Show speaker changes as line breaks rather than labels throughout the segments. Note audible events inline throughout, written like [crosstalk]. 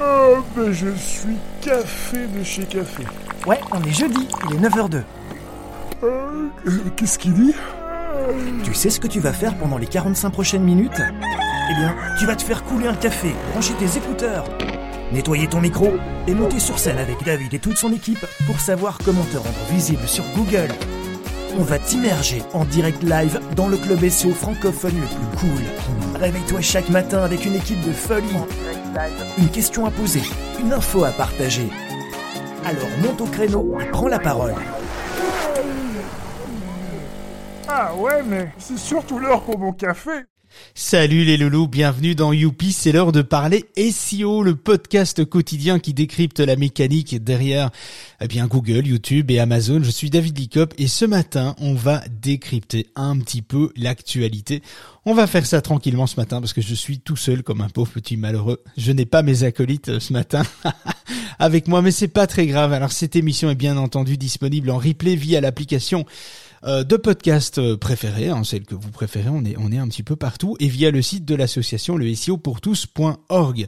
Oh, ben je suis café de chez café.
Ouais, on est jeudi, il est 9h02.
Euh, Qu'est-ce qu'il dit?
Tu sais ce que tu vas faire pendant les 45 prochaines minutes? Eh bien, tu vas te faire couler un café, brancher tes écouteurs, nettoyer ton micro et monter sur scène avec David et toute son équipe pour savoir comment te rendre visible sur Google. On va t'immerger en direct live dans le club SEO francophone le plus cool. Réveille-toi chaque matin avec une équipe de folie. Une question à poser, une info à partager. Alors monte au créneau et prends la parole.
Ah ouais, mais c'est surtout l'heure pour mon café.
Salut les loulous, bienvenue dans Youpi, c'est l'heure de parler SEO, le podcast quotidien qui décrypte la mécanique derrière eh bien Google, YouTube et Amazon. Je suis David Licop et ce matin, on va décrypter un petit peu l'actualité. On va faire ça tranquillement ce matin parce que je suis tout seul comme un pauvre petit malheureux. Je n'ai pas mes acolytes ce matin [laughs] avec moi, mais c'est pas très grave. Alors cette émission est bien entendu disponible en replay via l'application euh, de podcasts euh, préférés, hein, celle que vous préférez, on est, on est un petit peu partout, et via le site de l'association, le SEO pour tous.org.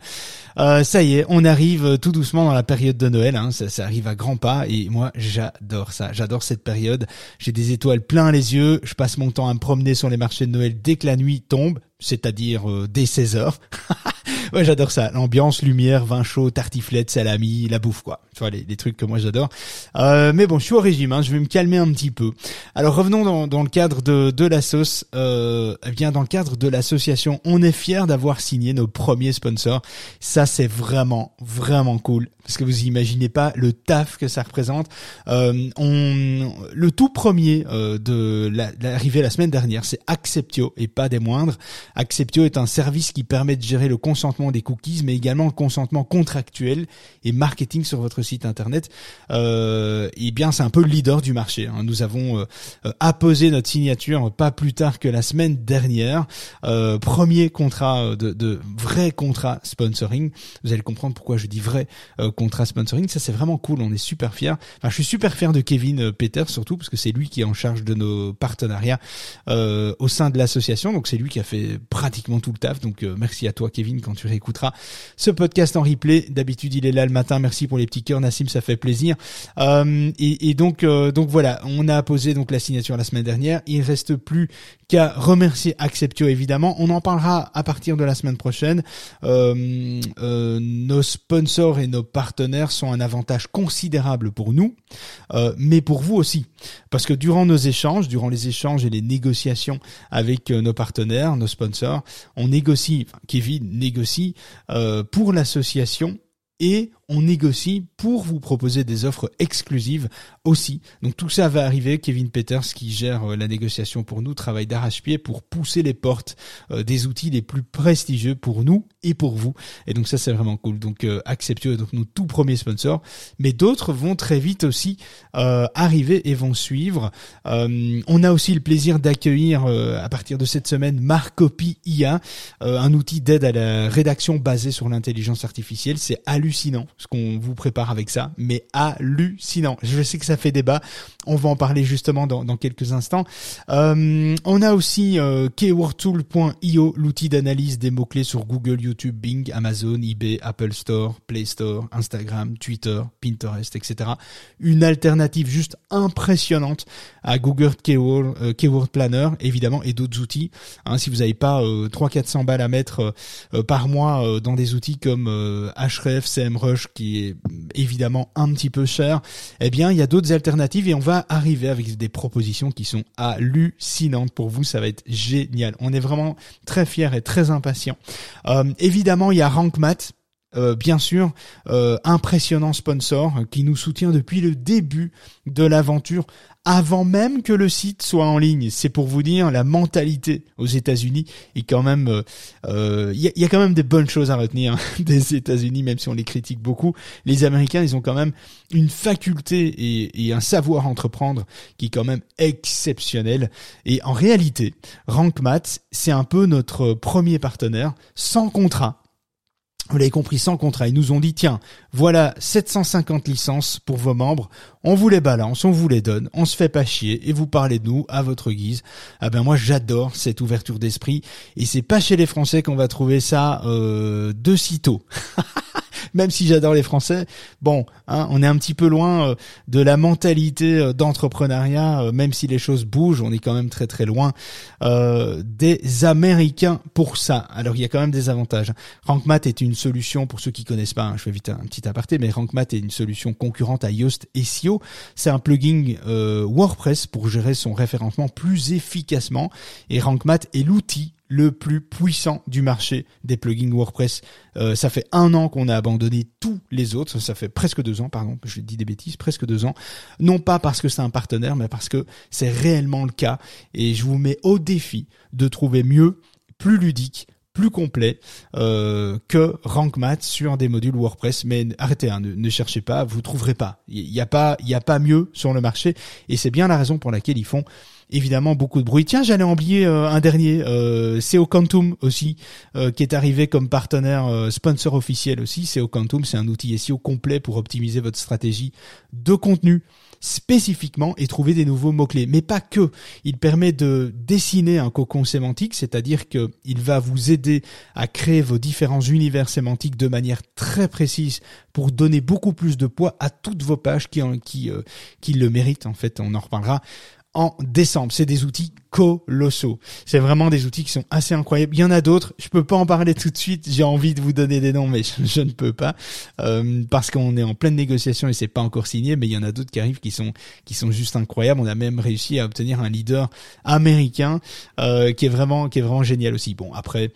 Euh, ça y est, on arrive tout doucement dans la période de Noël, hein, ça, ça arrive à grands pas, et moi j'adore ça, j'adore cette période, j'ai des étoiles plein les yeux, je passe mon temps à me promener sur les marchés de Noël dès que la nuit tombe, c'est-à-dire euh, dès 16 heures. [laughs] ouais, j'adore ça. L'ambiance, lumière, vin chaud, tartiflette, salami, la bouffe, quoi. Tu vois, les, les trucs que moi j'adore. Euh, mais bon, je suis au régime, hein, je vais me calmer un petit peu. Alors revenons dans, dans le cadre de, de la sauce. Euh, eh bien, dans le cadre de l'association, on est fiers d'avoir signé nos premiers sponsors. Ça, c'est vraiment, vraiment cool. Parce que vous imaginez pas le taf que ça représente. Euh, on, le tout premier euh, de l'arrivée la, semaine dernière, c'est Acceptio et pas des moindres. Acceptio est un service qui permet de gérer le consentement des cookies, mais également le consentement contractuel et marketing sur votre site internet. Euh, et bien, c'est un peu le leader du marché. Hein. Nous avons euh, apposé notre signature pas plus tard que la semaine dernière. Euh, premier contrat de, vrai contrat sponsoring. Vous allez comprendre pourquoi je dis vrai euh, contrat sponsoring. Ça, c'est vraiment cool. On est super fiers. Enfin, je suis super fier de Kevin euh, Peter surtout parce que c'est lui qui est en charge de nos partenariats euh, au sein de l'association. Donc, c'est lui qui a fait pratiquement tout le taf. Donc, euh, merci à toi, Kevin, quand tu réécouteras ce podcast en replay. D'habitude, il est là le matin. Merci pour les petits cœurs, Nassim, ça fait plaisir. Euh, et, et, donc, euh, donc voilà, on a apposé donc la signature la semaine dernière. Il reste plus qu'à remercier Acceptio évidemment. On en parlera à partir de la semaine prochaine. Euh, euh, nos sponsors et nos partenaires sont un avantage considérable pour nous, euh, mais pour vous aussi, parce que durant nos échanges, durant les échanges et les négociations avec euh, nos partenaires, nos sponsors, on négocie. Enfin, Kevin négocie pour l'association et on négocie pour vous proposer des offres exclusives aussi. Donc tout ça va arriver. Kevin Peters, qui gère euh, la négociation pour nous, travaille d'arrache-pied pour pousser les portes euh, des outils les plus prestigieux pour nous et pour vous. Et donc ça, c'est vraiment cool. Donc euh, Acceptio est donc nos tout premiers sponsors. Mais d'autres vont très vite aussi arriver et vont suivre. On a aussi le plaisir d'accueillir à partir de cette semaine Marcopy IA, un outil d'aide à la rédaction basé sur l'intelligence artificielle. C'est hallucinant ce qu'on vous prépare avec ça, mais hallucinant. Je sais que ça fait débat. On va en parler justement dans, dans quelques instants. Euh, on a aussi euh, keywordtool.io, l'outil d'analyse des mots-clés sur Google, YouTube, Bing, Amazon, eBay, Apple Store, Play Store, Instagram, Twitter, Pinterest, etc. Une alternative juste impressionnante à Google Keyword, euh, Keyword Planner, évidemment, et d'autres outils. Hein, si vous n'avez pas euh, 300-400 balles à mettre euh, par mois euh, dans des outils comme euh, Href, CMrush, qui est évidemment un petit peu cher, eh bien, il y a d'autres alternatives et on va arriver avec des propositions qui sont hallucinantes pour vous. Ça va être génial. On est vraiment très fiers et très impatients. Euh, évidemment, il y a RankMath. Euh, bien sûr, euh, impressionnant sponsor qui nous soutient depuis le début de l'aventure, avant même que le site soit en ligne. C'est pour vous dire la mentalité aux États-Unis est quand même. Il euh, y, a, y, a, quand même des bonnes choses à retenir [laughs] des États-Unis, même si on les critique beaucoup. Les Américains, ils ont quand même une faculté et, un savoir entreprendre qui est quand même exceptionnel. Et en réalité, RankMath, c'est un peu notre premier partenaire sans contrat vous l'avez compris, sans contrat. Ils nous ont dit, tiens, voilà 750 licences pour vos membres, on vous les balance, on vous les donne, on se fait pas chier et vous parlez de nous à votre guise. Ah ben moi j'adore cette ouverture d'esprit et c'est pas chez les Français qu'on va trouver ça euh, de sitôt. [laughs] même si j'adore les Français, bon, hein, on est un petit peu loin euh, de la mentalité euh, d'entrepreneuriat, euh, même si les choses bougent, on est quand même très très loin des Américains pour ça. Alors il y a quand même des avantages. RankMath est une solution pour ceux qui connaissent pas. Hein, je fais vite un, petit aparté, mais RankMath est une solution concurrente à Yoast SEO. C'est un plugin WordPress pour gérer son référencement plus efficacement. Et RankMath est l'outil le plus puissant du marché des plugins WordPress. Euh, ça fait un an qu'on a abandonné tous les autres. Ça fait presque deux ans, pardon, je dis des bêtises, presque deux ans. Non pas parce que c'est un partenaire, mais parce que c'est réellement le cas. Et je vous mets au défi de trouver mieux, plus ludique, plus complet euh, que RankMath sur des modules WordPress. Mais arrêtez, hein, ne, cherchez pas, vous trouverez pas. Il n'y a pas, il y a pas mieux sur le marché. Et c'est bien la raison pour laquelle ils font évidemment beaucoup de bruit. Tiens, j'allais oublier euh, un dernier, euh, c'est Quantum aussi, euh, qui est arrivé comme partenaire sponsor officiel aussi. C'est Quantum, c'est un outil SEO complet pour optimiser votre stratégie de contenu spécifiquement et trouver des nouveaux mots-clés. Mais pas que. Il permet de dessiner un cocon sémantique, c'est-à-dire que il va vous aider à créer vos différents univers sémantiques de manière très précise pour donner beaucoup plus de poids à toutes vos pages qui, qui, qui le méritent. En fait, on en reparlera en décembre. C'est des outils colossaux. C'est vraiment des outils qui sont assez incroyables. Il y en a d'autres. Je peux pas en parler tout de suite. J'ai envie de vous donner des noms, mais je, ne peux pas euh, parce qu'on est en pleine négociation et c'est pas encore signé. Mais il y en a d'autres qui arrivent qui sont qui sont juste incroyables. On a même réussi à obtenir un leader américain euh, qui est vraiment qui est vraiment génial aussi. Bon après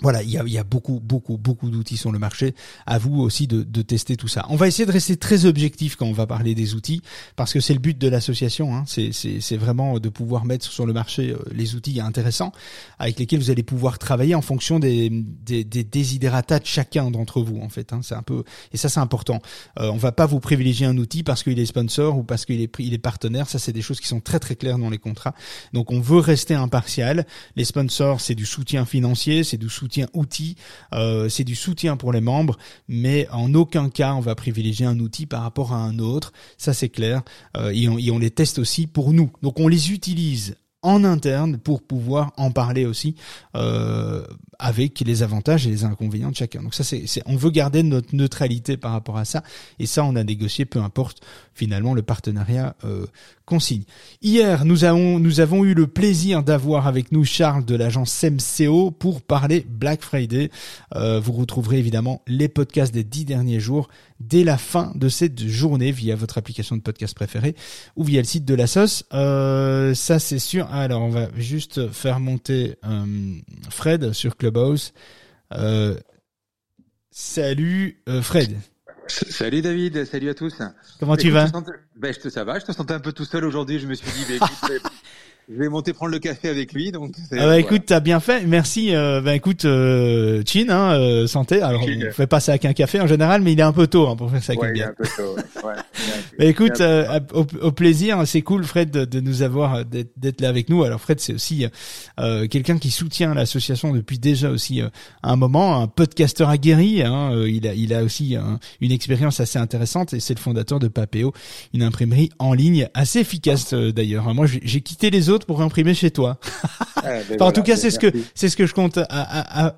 voilà, il y a, il y a beaucoup, beaucoup, beaucoup d'outils sur le marché. À vous aussi de, de, tester tout ça. On va essayer de rester très objectif quand on va parler des outils, parce que c'est le but de l'association. Hein. C'est vraiment de pouvoir mettre sur le marché euh, les outils intéressants avec lesquels vous allez pouvoir travailler en fonction des, des, des de chacun d'entre vous. En fait, hein. c'est un peu et ça c'est important. Euh, on va pas vous privilégier un outil parce qu'il est sponsor ou parce qu'il est il est partenaire. Ça c'est des choses qui sont très très claires dans les contrats. Donc on veut rester impartial. Les sponsors c'est du soutien financier, c'est du soutien soutien outil, euh, c'est du soutien pour les membres, mais en aucun cas on va privilégier un outil par rapport à un autre, ça c'est clair, euh, et, on, les teste aussi pour nous. Donc on les utilise en interne pour pouvoir en parler aussi. Euh, avec les avantages et les inconvénients de chacun. Donc ça, c'est, on veut garder notre neutralité par rapport à ça, et ça, on a négocié, peu importe finalement le partenariat euh, qu'on signe. Hier, nous avons nous avons eu le plaisir d'avoir avec nous Charles de l'agence MCO pour parler Black Friday. Euh, vous retrouverez évidemment les podcasts des dix derniers jours dès la fin de cette journée via votre application de podcast préférée ou via le site de la sauce. Euh, ça, c'est sûr. Alors, on va juste faire monter euh, Fred sur Clubhouse. Euh, salut euh, Fred.
Salut David, salut à tous.
Comment tu vas
ben, je te, Ça va, je te sentais un peu tout seul aujourd'hui. Je me suis dit, ben, écoute, [laughs] je vais monter prendre le café avec lui. Donc,
ah bah, écoute, t'as bien fait. Merci. Euh, bah écoute, euh, Chin, hein, euh, santé. Alors, on fait pas ça avec un café en général, mais il est un peu tôt hein, pour faire ça avec
ouais, [laughs]
il
est un peu tôt. Ouais,
bah, écoute, euh, au, au, plaisir. C'est cool, Fred, de, de nous avoir d'être là avec nous. Alors, Fred, c'est aussi euh, quelqu'un qui soutient l'association depuis déjà aussi un moment, un podcasteur aguerri. Hein, il a, il a aussi une expérience assez intéressante et c'est le fondateur de Papéo, une imprimerie en ligne assez efficace d'ailleurs. Moi, j'ai quitté les autres pour imprimer chez toi. [laughs] Ah, ben en tout cas, c'est ce que c'est ce que je compte à,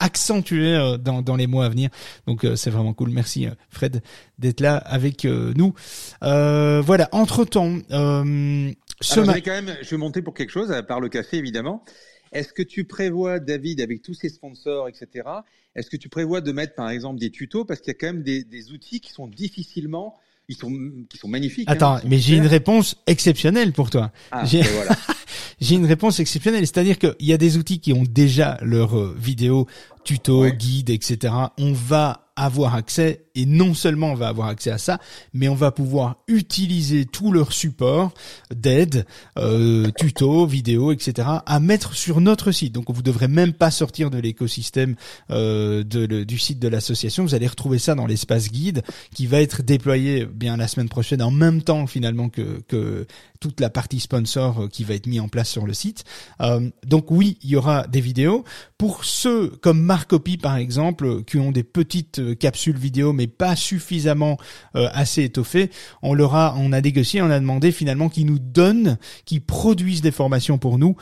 accentuer euh, dans, dans les mois à venir. Donc euh, c'est vraiment cool. Merci euh, Fred d'être là avec nous. voilà. Entre temps,
euh, ce Alors, quand même, je vais monter pour quelque chose, à part le café évidemment. Est-ce que tu prévois, David, avec tous ces sponsors, etc. Est-ce que tu prévois de mettre par exemple des tutos? Parce qu'il y a quand même des, des outils qui sont difficilement ils sont, qui sont magnifiques.
Attends,
hein,
mais j'ai une réponse exceptionnelle pour toi.
Ah, j'ai voilà. [laughs]
une réponse exceptionnelle, c'est-à-dire qu'il y a des outils qui ont déjà leur euh, vidéo, tuto, guide, etc. On va avoir accès et non seulement on va avoir accès à ça, mais on va pouvoir utiliser tout leur support d'aide, euh, tuto, vidéo, etc. à mettre sur notre site. Donc vous devrez même pas sortir de l'écosystème euh, du site de l'association. Vous allez retrouver ça dans l'espace guide qui va être déployé bien la semaine prochaine en même temps finalement que, que toute la partie sponsor euh, qui va être mis en place sur le site. Euh, donc oui, il y aura des vidéos. Pour ceux comme Marc Copy par exemple, qui ont des petites petites capsules vidéo, mais pas suffisamment assez étoffées. On leur a, on a négocié, on a demandé finalement qu'ils nous donnent, qu'ils produisent des formations pour nous,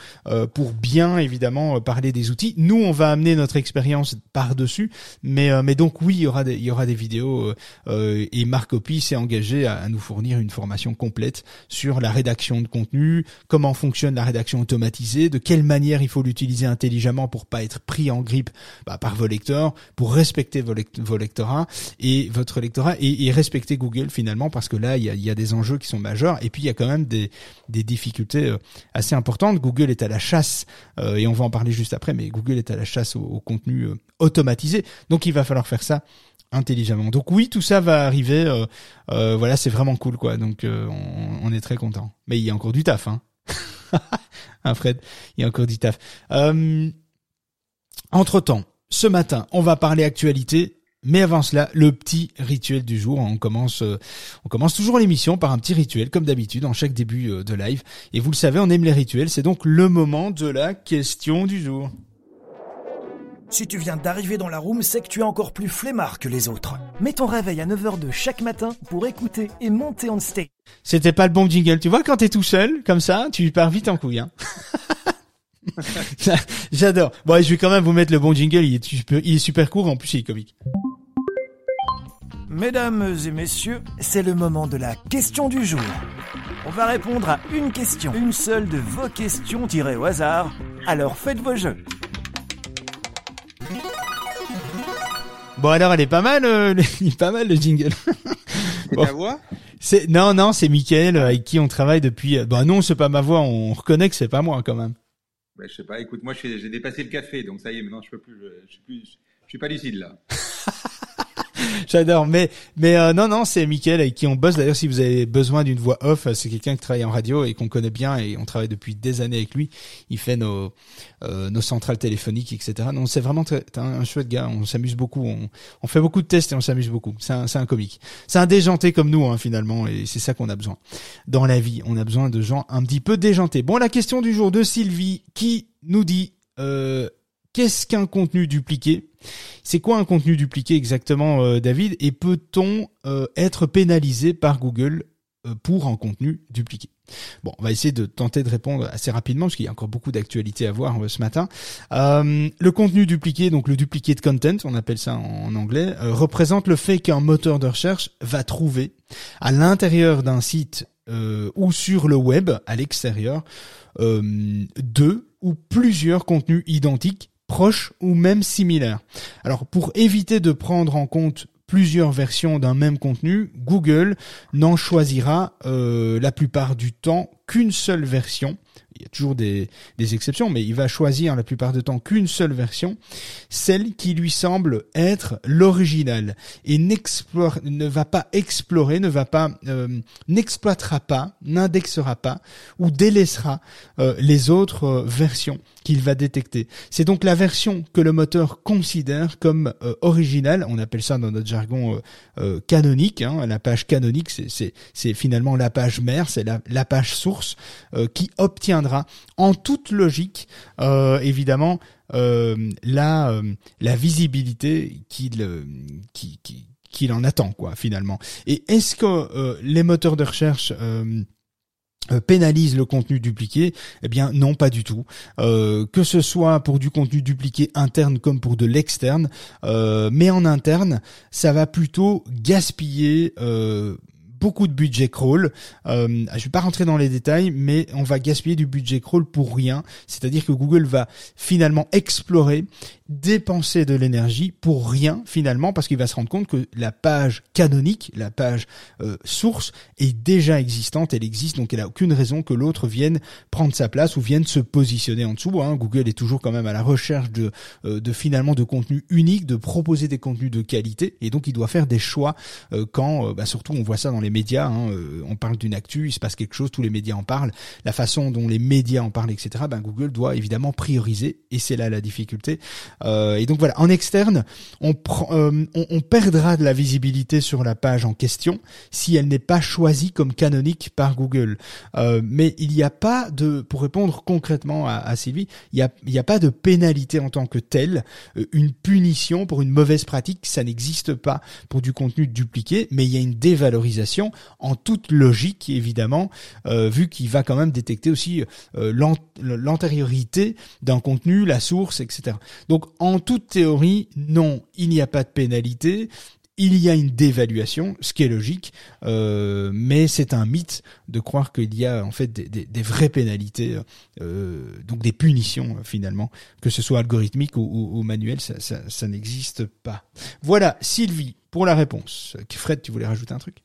pour bien évidemment parler des outils. Nous, on va amener notre expérience par dessus, mais mais donc oui, il y aura des, il y aura des vidéos et Marc Copy s'est engagé à, nous fournir une formation complète sur la rédaction de contenu, comment fonctionne la rédaction automatisée, de quelle manière il faut l'utiliser intelligemment pour pas être pris en grippe bah, par vos lecteurs, pour respecter vos, lectorats et votre lectorat et, respecter Google finalement parce que là il y a, des enjeux qui sont majeurs et puis il y a quand même des, difficultés euh, assez importantes. Google est à la chasse euh, et on va en parler juste après, mais Google est à la chasse au, contenu euh, automatisé, donc il va falloir faire ça intelligemment. Donc oui, tout ça va arriver. voilà, c'est vraiment cool, quoi. Donc on, on, est très content. Mais il y a encore du taf, hein. [laughs] hein, Fred Il y a encore du taf. Euh, entre-temps, ce matin, on va parler actualité. Mais avant cela, le petit rituel du jour. On commence, euh, on commence toujours l'émission par un petit rituel, comme d'habitude, en chaque début euh, de live. Et vous le savez, on aime les rituels. C'est donc le moment de la question du jour.
Si tu viens d'arriver dans la room, c'est que tu es encore plus flemmard que les autres. Mets ton réveil à 9h de chaque matin pour écouter et monter en stage.
C'était pas le bon jingle. Tu vois, quand t'es tout seul, comme ça, tu pars vite en couille. Hein. [laughs] [laughs] J'adore. Bon, je vais quand même vous mettre le bon jingle. Il est super, il est super court. En plus, il est comique.
Mesdames et messieurs, c'est le moment de la question du jour. On va répondre à une question, une seule de vos questions tirées au hasard. Alors faites vos jeux.
Bon alors elle est pas mal, euh, [laughs] il est pas mal le jingle.
C'est ta voix?
C'est non non c'est Mickaël euh, avec qui on travaille depuis. Euh, bah non c'est pas ma voix, on reconnaît que c'est pas moi quand même.
Bah, je sais pas. Écoute moi j'ai dépassé le café donc ça y est maintenant je peux plus, je, je suis plus, je suis pas lucide là. [laughs] [laughs]
J'adore. Mais mais euh, non non, c'est Mickaël avec qui on bosse. D'ailleurs, si vous avez besoin d'une voix off, c'est quelqu'un qui travaille en radio et qu'on connaît bien et on travaille depuis des années avec lui. Il fait nos euh, nos centrales téléphoniques, etc. Non, c'est vraiment très, un, chouette gars. On s'amuse beaucoup. On, on fait beaucoup de tests et on s'amuse beaucoup. C'est un un comique. C'est un déjanté comme nous hein, finalement et c'est ça qu'on a besoin dans la vie. On a besoin de gens un petit peu déjantés. Bon, la question du jour de Sylvie qui nous dit euh, qu'est-ce qu'un contenu dupliqué? C'est quoi un contenu dupliqué exactement, euh, David? Et peut-on euh, être pénalisé par Google euh, pour un contenu dupliqué? Bon, on va essayer de tenter de répondre assez rapidement parce qu'il y a encore beaucoup d'actualités à voir ce matin. le contenu dupliqué, donc le duplicate content, on appelle ça en, anglais, représente le fait qu'un moteur de recherche va trouver à l'intérieur d'un site ou sur le web, à l'extérieur, deux ou plusieurs contenus identiques proches ou même similaires. Alors pour éviter de prendre en compte plusieurs versions d'un même contenu, Google n'en choisira euh, la plupart du temps qu'une seule version il y a toujours des, des, exceptions, mais il va choisir la plupart du temps qu'une seule version, celle qui lui semble être l'original, et ne va pas explorer, ne va pas, euh, n'exploitera pas, n'indexera pas ou délaissera euh, les autres euh, versions qu'il va détecter. C'est donc la version que le moteur considère comme originale. On appelle ça dans notre jargon canonique. Hein, la page canonique, c'est finalement la page mère, c'est la, la, page source qui en toute logique, euh, évidemment, euh, la, euh, la visibilité qu'il qui, qu'il en attend, quoi, finalement. Et est-ce que les moteurs de recherche pénalisent le contenu dupliqué? Eh bien non, pas du tout. que ce soit pour du contenu dupliqué interne comme pour de l'externe, mais en interne, ça va plutôt gaspiller beaucoup de budget crawl. Euh, je vais pas rentrer dans les détails, mais on va gaspiller du budget crawl pour rien. C'est-à-dire que Google va finalement explorer dépenser de l'énergie pour rien finalement parce qu'il va se rendre compte que la page canonique, la page euh, source est déjà existante, elle existe donc elle a aucune raison que l'autre vienne prendre sa place ou vienne se positionner en dessous. Hein. Google est toujours quand même à la recherche de, euh, de finalement de contenu unique, de proposer des contenus de qualité et donc il doit faire des choix euh, quand bah, surtout on voit ça dans les médias, hein, on parle d'une actu, il se passe quelque chose, tous les médias en parlent, la façon dont les médias en parlent, etc. Ben Google doit évidemment prioriser et c'est là la difficulté. Euh, et donc voilà, en externe, on, on, on, perdra de la visibilité sur la page en question si elle n'est pas choisie comme canonique par Google. mais il n'y a pas de, pour répondre concrètement à, à Sylvie, il n'y a, a pas de pénalité en tant que telle, une punition pour une mauvaise pratique, ça n'existe pas pour du contenu dupliqué, mais il y a une dévalorisation en toute logique évidemment, euh, vu qu'il va quand même détecter aussi euh, l'antériorité d'un contenu, la source, etc. Donc en toute théorie, non, il n'y a pas de pénalité. Il y a une dévaluation, ce qui est logique, euh, mais c'est un mythe de croire qu'il y a en fait des, vraies pénalités, donc des punitions finalement, que ce soit algorithmique ou, manuel, ça, ça n'existe pas. Voilà, Sylvie, pour la réponse. Fred, tu voulais rajouter un truc?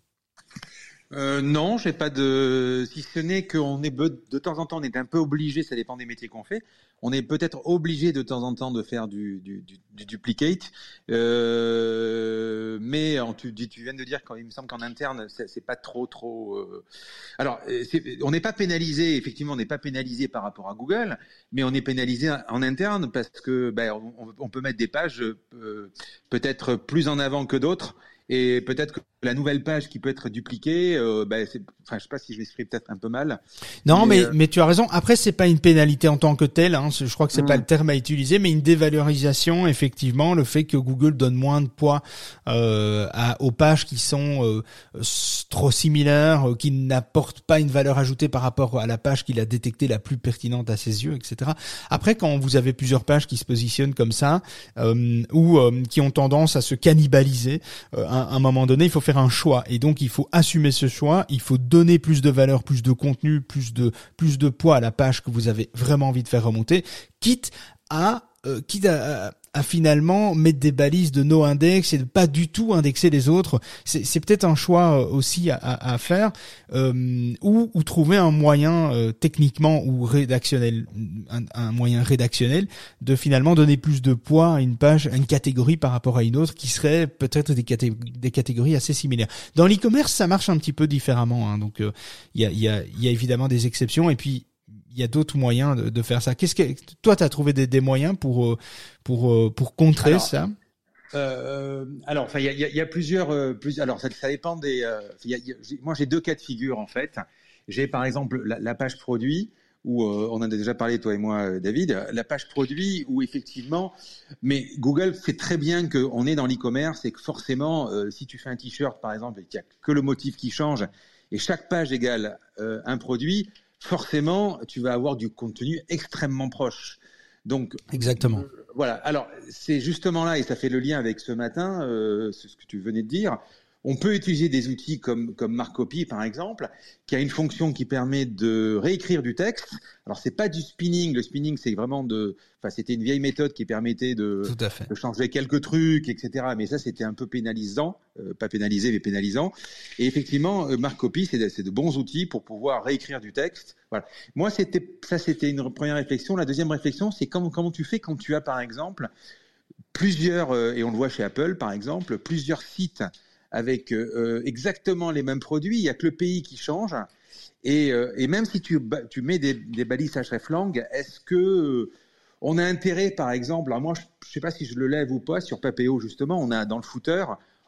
Euh, non, j'ai pas de. Si ce n'est qu'on est de temps en temps, on est un peu obligé. Ça dépend des métiers qu'on fait. On est peut-être obligé de temps en temps de faire du, du, du, duplicate. Euh, mais tu, viens de dire qu'il me semble qu'en interne, c'est pas trop trop. Euh... Alors, on n'est pas pénalisé. Effectivement, on n'est pas pénalisé par rapport à Google, mais on est pénalisé en interne parce que ben, on, on peut mettre des pages euh, peut-être plus en avant que d'autres et peut-être que la nouvelle page qui peut être dupliquée, euh, bah, enfin, je sais pas si je m'exprime peut-être un peu mal.
Non, mais, mais, euh, tu as raison. Après, c'est pas une pénalité en tant que telle. Hein. Je crois que c'est pas mm. le terme à utiliser, mais une dévalorisation, effectivement, le fait que Google donne moins de poids euh, à, aux pages qui sont euh, trop similaires, euh, qui n'apportent pas une valeur ajoutée par rapport à la page qu'il a détectée la plus pertinente à ses yeux, etc. Après, quand vous avez plusieurs pages qui se positionnent comme ça, ou qui ont tendance à se cannibaliser, à un moment donné, il faut faire un choix. Et donc il faut assumer ce choix, il faut donner plus de valeur, plus de contenu, plus de plus de poids à la page que vous avez vraiment envie de faire remonter, quitte à euh, quitte à, à finalement mettre des balises de no index et de pas du tout indexer les autres. C'est peut-être un choix euh, aussi à, à, faire euh, ou, ou, trouver un moyen euh, techniquement ou rédactionnel, un, un, moyen rédactionnel de finalement donner plus de poids à une page, à une catégorie par rapport à une autre qui serait peut-être des, des, catégories assez similaires. Dans l'e-commerce, ça marche un petit peu différemment. Hein, donc il y, a, y, a, y a évidemment des exceptions et puis y a d'autres moyens de, de, faire ça. Qu'est-ce que toi, tu as trouvé des, des, moyens pour euh, pour euh, pour contrer ça?
euh, alors, enfin, il y a, y a, plusieurs, euh, plus, alors ça, ça, dépend des. Y a, moi, j'ai deux cas de figure en fait. J'ai par exemple la, la page produit où on en a déjà parlé toi et moi, David. La page produit où effectivement, mais Google fait très bien qu'on est dans l'e-commerce et que forcément, si tu fais un t-shirt par exemple et qu'il n'y a que le motif qui change et chaque page égale un produit, forcément, tu vas avoir du contenu extrêmement proche. Donc,
exactement.
Euh, voilà. Alors, c'est justement là, et ça fait le lien avec ce matin, euh, ce que tu venais de dire. On peut utiliser des outils comme, comme Marcopy, par exemple, qui a une fonction qui permet de réécrire du texte. Alors, c'est pas du spinning. Le spinning, c'est vraiment de, enfin, c'était une vieille méthode qui permettait de, de changer quelques trucs, etc. Mais ça, c'était un peu pénalisant, euh, pas pénalisé, mais pénalisant. Et effectivement, euh, Marcopy, c'est de, de, bons outils pour pouvoir réécrire du texte. Voilà. Moi, c'était, ça, c'était une première réflexion. La deuxième réflexion, c'est comment, comment tu fais quand tu as, par exemple, plusieurs, euh, et on le voit chez Apple, par exemple, plusieurs sites avec euh, euh, exactement les mêmes produits. Il n'y a que le pays qui change. Et, euh, même si tu, mets des, des balises hreflang, est-ce que on a intérêt, par exemple, alors moi je ne sais pas si je le lève ou pas sur Papéo justement, on a dans le footer,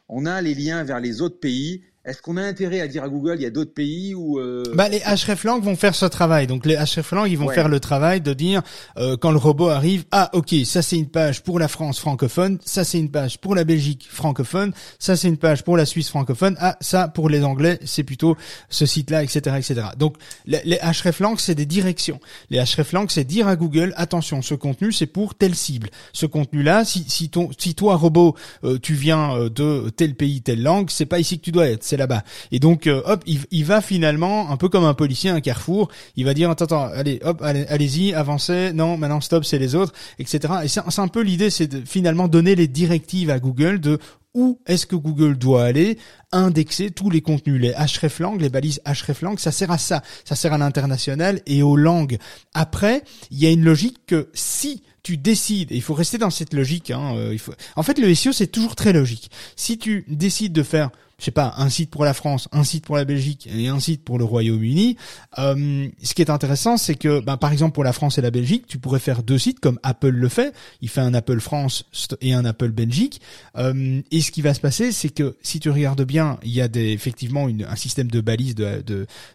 on a les liens vers les autres pays est-ce qu'on a intérêt à dire à Google il y a d'autres pays où euh...
bah les hreflang vont faire ce travail. Donc les hreflang ils vont faire le travail de dire euh, quand le robot arrive ah OK, ça c'est une page pour la France francophone, ça c'est une page pour la Belgique francophone, ça c'est une page pour la Suisse francophone, ah ça pour les anglais, c'est plutôt ce site-là etc., etc. Donc les, les hreflang c'est des directions. Les hreflang c'est dire à Google attention, ce contenu c'est pour telle cible. Ce contenu-là si si ton si toi robot euh, tu viens euh, de tel pays, telle langue, c'est pas ici que tu dois être là-bas. Et donc, euh, hop, il, va finalement, un peu comme un policier, un carrefour, il va dire, attends, attends, allez, hop, allez-y, avancez, non, maintenant stop, c'est les autres, etc. Et c'est un peu l'idée, c'est de finalement donner les directives à Google de où est-ce que Google doit aller indexer tous les contenus, les hreflang, les balises hreflang, ça sert à ça, ça sert à l'international et aux langues. Après, il y a une logique que si tu décides, et il faut rester dans cette logique, hein, euh, il faut... en fait le SEO c'est toujours très logique. Si tu décides de faire je sais pas, un site pour la France, un site pour la Belgique et un site pour le Royaume-Uni. Euh, ce qui est intéressant, c'est que, ben, par exemple, pour la France et la Belgique, tu pourrais faire deux sites comme Apple le fait. Il fait un Apple France et un Apple Belgique. Euh, et ce qui va se passer, c'est que si tu regardes bien, il y a des, effectivement un système de balise, de,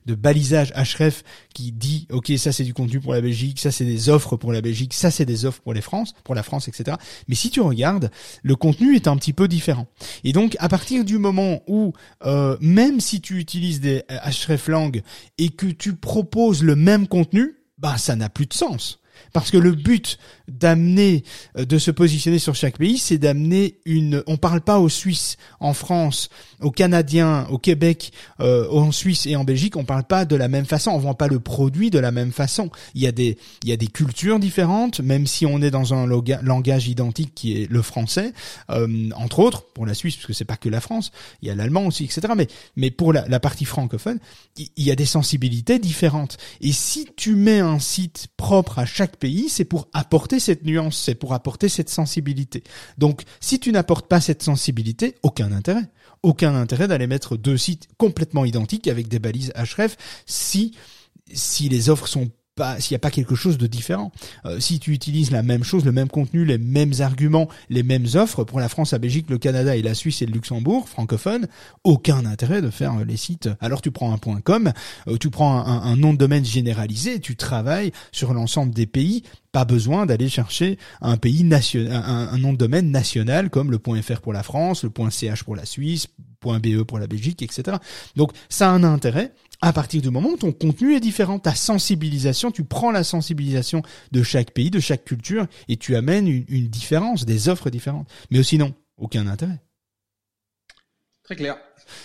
de balisage href qui dit, ok, ça c'est du contenu pour la Belgique, ça c'est des offres pour la Belgique, ça c'est des offres pour les France, pour la France, etc. Mais si tu regardes, le contenu est un petit peu différent. Et donc, à partir du moment où euh, même si tu utilises des hreflang et que tu proposes le même contenu, bah ça n'a plus de sens. Parce que le but d'amener, euh, de se positionner sur chaque pays, c'est d'amener une. On parle pas aux Suisses, en France, aux Canadiens, au Québec, euh, en Suisse et en Belgique. On parle pas de la même façon. On vend pas le produit de la même façon. Il y a des, il y a des cultures différentes, même si on est dans un langage identique qui est le français, euh, entre autres pour la Suisse, parce que c'est pas que la France. Il y a l'allemand aussi, etc. Mais, mais pour la, la partie francophone, il y a des sensibilités différentes. Et si tu mets un site propre à chaque pays, c'est pour apporter cette nuance, c'est pour apporter cette sensibilité. Donc, si tu n'apportes pas cette sensibilité, aucun intérêt. Aucun intérêt d'aller mettre deux sites complètement identiques avec des balises href si si les offres sont s'il n'y a pas quelque chose de différent. Euh, si tu utilises la même chose, le même contenu, les mêmes arguments, les mêmes offres pour la France, la Belgique, le Canada et la Suisse et le Luxembourg francophone, aucun intérêt de faire les sites. Alors tu prends un point .com, euh, tu prends un, nom de domaine généralisé, tu travailles sur l'ensemble des pays. Pas besoin d'aller chercher un pays national, un, un, nom de domaine national comme le .fr pour la France, le .ch pour la Suisse, .be pour la Belgique, etc. Donc ça a un intérêt à partir du moment où ton contenu est différent, ta sensibilisation, tu prends la sensibilisation de chaque pays, de chaque culture, et tu amènes une, différence, des offres différentes. Mais aussi non, aucun intérêt.
Très clair.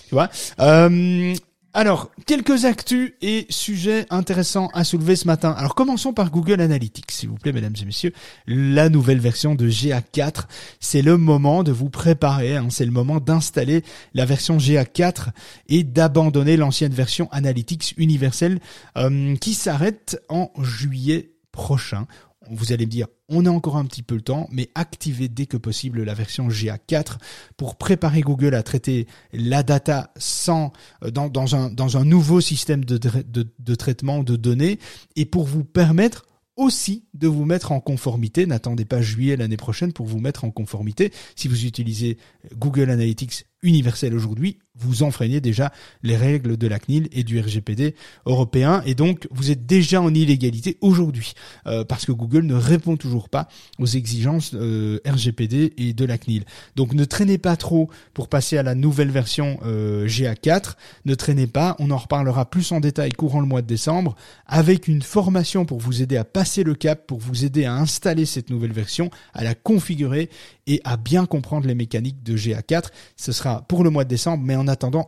Tu vois? Euh, alors, quelques actus et sujets intéressants à soulever ce matin. Alors, commençons par Google Analytics, s'il vous plaît, mesdames et messieurs. La nouvelle version de GA4, c'est le moment de vous préparer, hein. c'est le moment d'installer la version GA4 et d'abandonner l'ancienne version Analytics universelle euh, qui s'arrête en juillet prochain vous allez me dire, on a encore un petit peu le temps, mais activez dès que possible la version GA4 pour préparer Google à traiter la data sans euh, dans, un, nouveau système de traitement de données et pour vous permettre aussi de vous mettre en conformité. N'attendez pas juillet l'année prochaine pour vous mettre en conformité. Si vous utilisez Google Analytics universel aujourd'hui, vous enfreignez déjà les règles de la CNIL et du RGPD européen et donc vous êtes déjà en illégalité aujourd'hui euh, parce que Google ne répond toujours pas aux exigences euh, RGPD et de la CNIL. Donc ne traînez pas trop pour passer à la nouvelle version euh, GA4, ne traînez pas, on en reparlera plus en détail courant le mois de décembre avec une formation pour vous aider à passer le cap, pour vous aider à installer cette nouvelle version, à la configurer et à bien comprendre les mécaniques de GA4. Ce sera pour le mois de décembre, mais en attendant,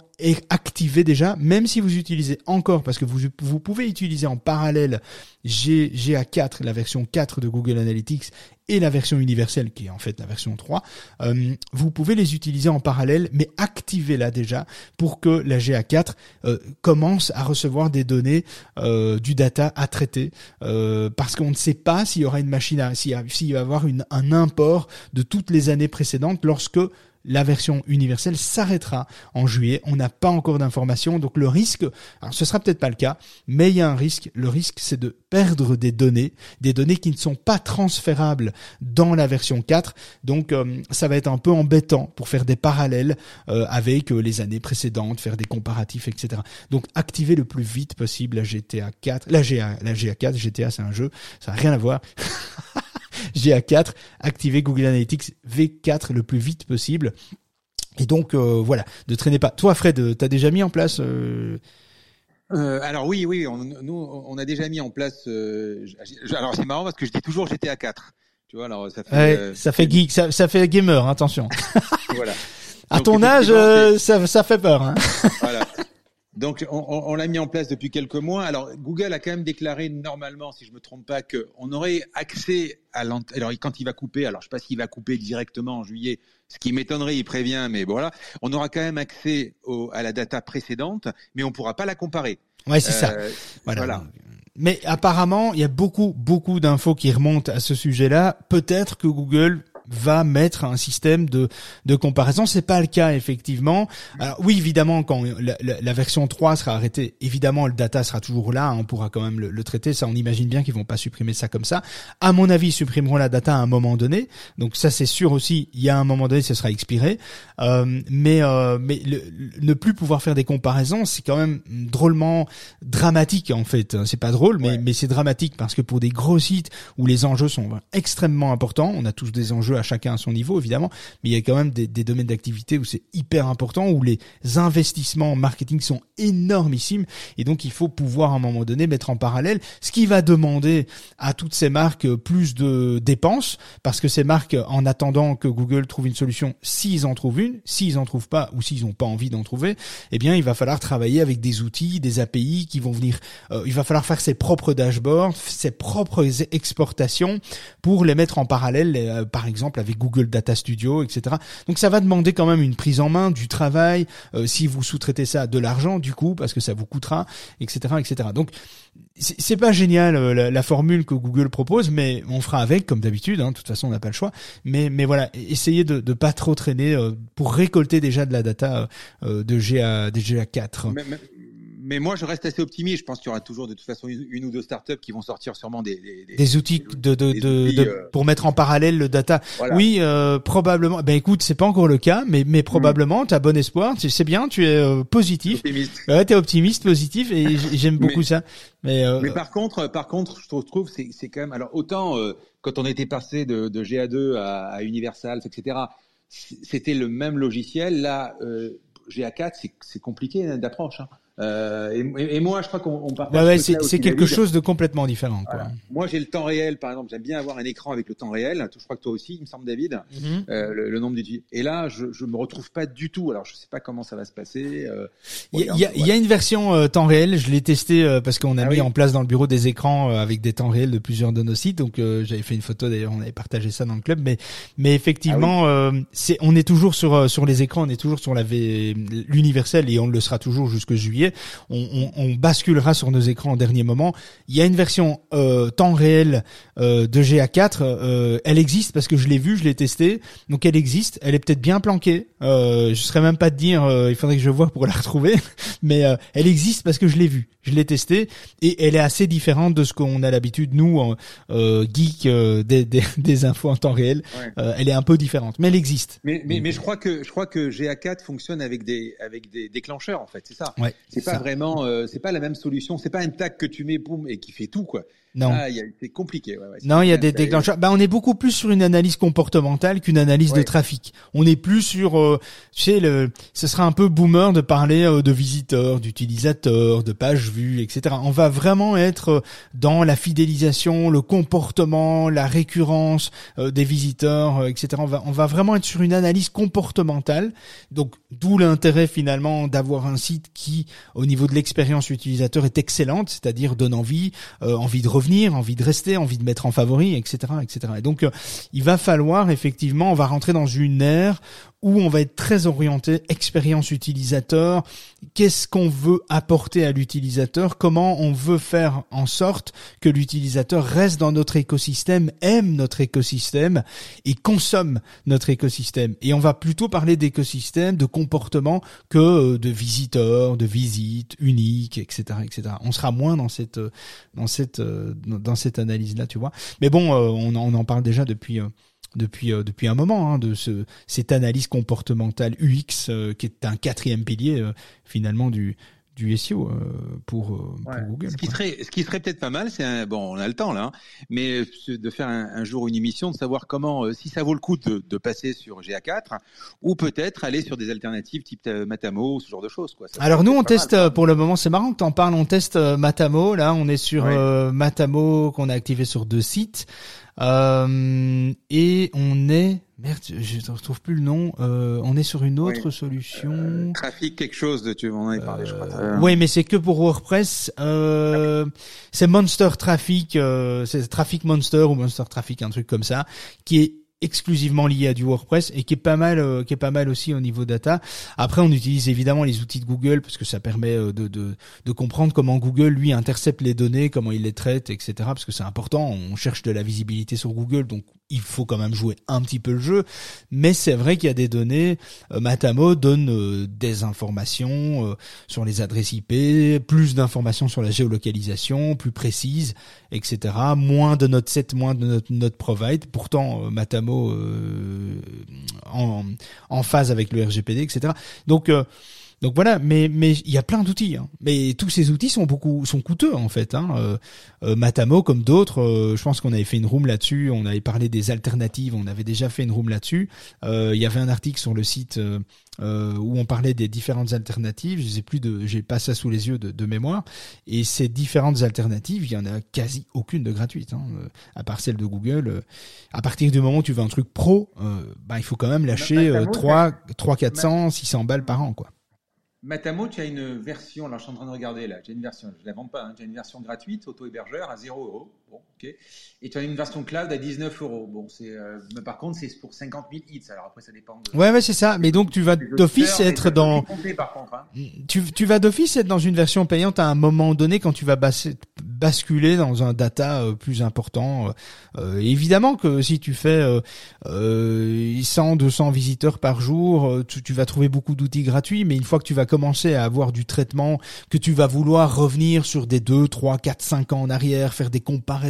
activez déjà, même si vous utilisez encore, parce que vous, vous pouvez utiliser en parallèle GA4, la version 4 de Google Analytics, et la version universelle, qui est en fait la version 3, euh, vous pouvez les utiliser en parallèle, mais activez-la déjà pour que la GA4 euh, commence à recevoir des données, euh, du data à traiter, parce qu'on ne sait pas s'il y aura une machine, à, s'il va y avoir une, un import de toutes les années précédentes lorsque la version universelle s'arrêtera en juillet. On n'a pas encore d'informations, donc le risque, alors ce sera peut-être pas le cas, mais il y a un risque. Le risque, c'est de perdre des données, des données qui ne sont pas transférables dans la version 4. Donc euh, ça va être un peu embêtant pour faire des parallèles euh, avec euh, les années précédentes, faire des comparatifs, etc. Donc activez le plus vite possible la GTA 4, la GA, la GA4, GTA c'est un jeu, ça n'a rien à voir. [laughs] [laughs] GA4, activez Google Analytics V4 le plus vite possible. Et donc euh, voilà, ne traînez pas. Toi Fred, tu as déjà mis en place
euh... Euh, alors oui, oui, on, nous on a déjà mis en place. Euh, alors c'est marrant parce que je dis toujours GTA 4. Tu vois, alors
ça fait. Ouais, ça fait geek, ça, ça, fait gamer, attention. [laughs] voilà. À ton âge, ça, ça fait peur. Hein.
voilà. Donc, on, on l'a mis en place depuis quelques mois. Alors, Google a quand même déclaré normalement, si je me trompe pas, qu'on aurait accès à alors quand il va couper. Alors, je sais pas s'il va couper directement en juillet, ce qui m'étonnerait. Il prévient, mais voilà, on aura quand même accès au, à la data précédente, mais on pourra pas la comparer.
Ouais, c'est ça. Euh, voilà. Mais apparemment, il y a beaucoup, beaucoup d'infos qui remontent à ce sujet-là. Peut-être que Google va mettre un système de, de comparaison. C'est pas le cas effectivement. Alors oui, évidemment, quand la, la, version 3 sera arrêtée, évidemment le data sera toujours là. Hein, on pourra quand même le, traiter. Ça, on imagine bien qu'ils vont pas supprimer ça comme ça. À mon avis, ils supprimeront la data à un moment donné. Donc ça, c'est sûr aussi. Il y a un moment donné, ce sera expiré. Euh, mais euh, mais ne plus pouvoir faire des comparaisons, c'est quand même drôlement dramatique en fait. C'est pas drôle, mais mais c'est dramatique parce que pour des gros sites où les enjeux sont extrêmement importants, on a tous des enjeux à chacun à son niveau évidemment, mais il y a quand même des, domaines d'activité où c'est hyper important, où les investissements en marketing sont énormissimes, et donc il faut pouvoir à un moment donné mettre en parallèle, ce qui va demander à toutes ces marques plus de dépenses, parce que ces marques, en attendant que Google trouve une solution, s'ils en trouvent une, s'ils en trouvent pas, ou s'ils n'ont pas envie d'en trouver, eh bien il va falloir travailler avec des outils, des API qui vont venir, euh, il va falloir faire ses propres dashboards, ses propres exportations pour les mettre en parallèle, euh, par exemple exemple avec Google Data Studio, etc. Donc ça va demander quand même une prise en main, du travail, euh, si vous sous-traitez ça, de l'argent du coup, parce que ça vous coûtera, etc., etc. Donc c'est pas génial euh, la, formule que Google propose, mais on fera avec comme d'habitude. Hein, de toute façon, on n'a pas le choix. Mais mais voilà, essayez de de pas trop traîner euh, pour récolter déjà de la data de GA des GA4
mais moi, je reste assez optimiste. Je pense qu'il y aura toujours de toute façon une, ou deux startups qui vont sortir sûrement des
des, des, outils de, de, de, euh, pour mettre en parallèle le data. Oui, euh, probablement. Ben écoute, c'est pas encore le cas, mais mais probablement. tu as bon espoir. C'est bien. Tu es euh, positif. Optimiste. Ouais, t'es optimiste, positif, et j'aime beaucoup ça.
Mais, euh, mais par contre, par contre, je trouve c'est c'est quand même. Alors autant quand on était passé de, de GA2 à, à Universal, etc. C'était le même logiciel. Là, GA4, c'est compliqué hein, d'approche. Hein. Euh, et, et, moi, je crois qu'on partage.
Ouais, ouais c'est quelque chose de complètement différent. Quoi.
Moi, j'ai le temps réel, par exemple. J'aime bien avoir un écran avec le temps réel. Je crois que toi aussi, il me semble, David. Mhm. euh, le, nombre d'utilisateurs. Et là, je, je me retrouve pas du tout. Alors, je sais pas comment ça va se passer.
Euh, il y, a, il y, a une version euh, temps réel. Je l'ai testé euh, parce qu'on a ah mis en place dans le bureau des écrans avec des temps réels de plusieurs de nos sites. Donc, j'avais fait une photo. D'ailleurs, on avait partagé ça dans le club. Mais, mais effectivement, ah c'est, on est toujours sur sur les écrans. On est toujours sur la l'universel et on le sera toujours jusque juillet. On, on, basculera sur nos écrans en dernier moment. Il y a une version euh, temps réel euh, de GA4. Euh, elle existe parce que je l'ai vue, je l'ai testée. Donc elle existe. Elle est peut-être bien planquée. Euh, je serais même pas de dire. Euh, il faudrait que je vois pour la retrouver. [laughs] Mais euh, elle existe parce que je l'ai vue, je l'ai testée et elle est assez différente de ce qu'on a l'habitude nous en geek des, des, [laughs] des, infos en temps réel. elle est un peu différente, mais elle existe.
Mais, mais, mais je crois que je crois que GA4 fonctionne avec des avec des déclencheurs en fait. C'est ça?
Ouais,
c'est pas vraiment, euh, c'est pas la même solution. C'est pas un tag que tu mets, boum, et qui fait tout, quoi.
Non.
Ah, c'est compliqué. Ouais, ouais,
non, il y a des déclencheurs. Bah, on est beaucoup plus sur une analyse comportementale qu'une analyse de trafic. On est plus sur, euh, tu sais, le, ce sera un peu boomer de parler euh, de visiteurs, d'utilisateurs, de pages vues, etc. On va vraiment être euh, dans la fidélisation, le comportement, la récurrence des visiteurs, etc. On va, on va vraiment être sur une analyse comportementale. Donc, d'où l'intérêt finalement d'avoir un site qui, au niveau de l'expérience utilisateur, est excellente, c'est-à-dire donne envie, envie de revenir envie de rester, envie de mettre en favori, etc., etc. Et donc, euh, il va falloir effectivement, on va rentrer dans une ère où on va être très orienté expérience utilisateur, qu'est-ce qu'on veut apporter à l'utilisateur, comment on veut faire en sorte que l'utilisateur reste dans notre écosystème, aime notre écosystème et consomme notre écosystème. Et on va plutôt parler d'écosystème, de comportement que euh, de visiteurs, de visites uniques, etc., etc. On sera moins dans cette dans cette dans cette analyse là, tu vois. Mais bon, euh, on, on en parle déjà depuis depuis euh, depuis un moment hein, de ce cette analyse comportementale UX euh, qui est un quatrième pilier euh, finalement du du SEO pour, pour Google.
Ce qui serait, ce qui serait peut-être pas mal, c'est bon, on a le temps là, hein, mais de faire un, jour une émission, de savoir comment, si ça vaut le coup de, de passer sur GA4, ou peut-être aller sur des alternatives type Matamo, ce genre de choses. Quoi.
Alors nous, on teste pour le moment, c'est marrant que tu en parles, on teste Matamo. Là, on est sur Matamo qu'on a activé sur deux sites. Euh, et on est merde, je ne retrouve plus le nom. Euh, on est sur une autre solution. Euh,
trafic quelque chose de tu m'en avais parlé, je crois.
Euh, oui, mais c'est que pour WordPress. Euh, c'est Monster Traffic, c'est Traffic Monster ou Monster Traffic, un truc comme ça, qui est exclusivement lié à du WordPress et qui est pas mal euh, qui est pas mal aussi au niveau data. Après on utilise évidemment les outils de Google parce que ça permet euh, de, de, de comprendre comment Google lui intercepte les données, comment il les traite, etc. Parce que c'est important, on cherche de la visibilité sur Google, donc il faut quand même jouer un petit peu le jeu. Mais c'est vrai qu'il y a des données. Euh, Matamo donne des informations sur les adresses IP, plus d'informations sur la géolocalisation, plus précises, etc. Moins de notre set, moins de notre, notre provide. Pourtant Matamo euh, en, en, phase avec le RGPD, etc. Donc euh, donc voilà, mais mais il y a plein d'outils. Hein. Mais tous ces outils sont beaucoup sont coûteux en fait. Hein. Euh, euh Matamo comme d'autres, euh, je pense qu'on avait fait une room là-dessus. On avait parlé des alternatives. On avait déjà fait une room là-dessus. Euh, il y avait un article sur le site où on parlait des différentes alternatives. Je sais plus de, j'ai pas ça sous les yeux de, de, mémoire. Et ces différentes alternatives, il y en a quasi aucune de gratuite, hein, à part celle de Google. à partir du moment où tu veux un truc pro, bah il faut quand même lâcher 3, 3 400, 600 balles par an quoi.
Matamo, tu as une version, là je suis en train de regarder là, j'ai une version, je ne la vends pas, hein, as une version gratuite, auto-hébergeur à 0 euros. Bon, ok. Et tu as une version cloud à 19 euros. Bon, c'est, euh, mais par contre, c'est pour 50 000 hits. Alors après, ça dépend. De...
Ouais, ouais, c'est ça. Mais donc, tu vas d'office être dans. Hein. Tu, tu vas d'office être dans une version payante à un moment donné quand tu vas basculer dans un data euh, plus important. Euh, évidemment que si tu fais euh, 100, 200 visiteurs par jour, tu, tu vas trouver beaucoup d'outils gratuits. Mais une fois que tu vas commencer à avoir du traitement, que tu vas vouloir revenir sur des 2, 3, 4, 5 ans en arrière, faire des comparaisons,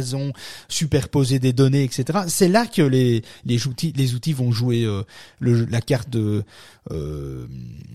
superposer des données, etc. C'est là que les, les outils, les outils vont jouer euh, la carte de, euh,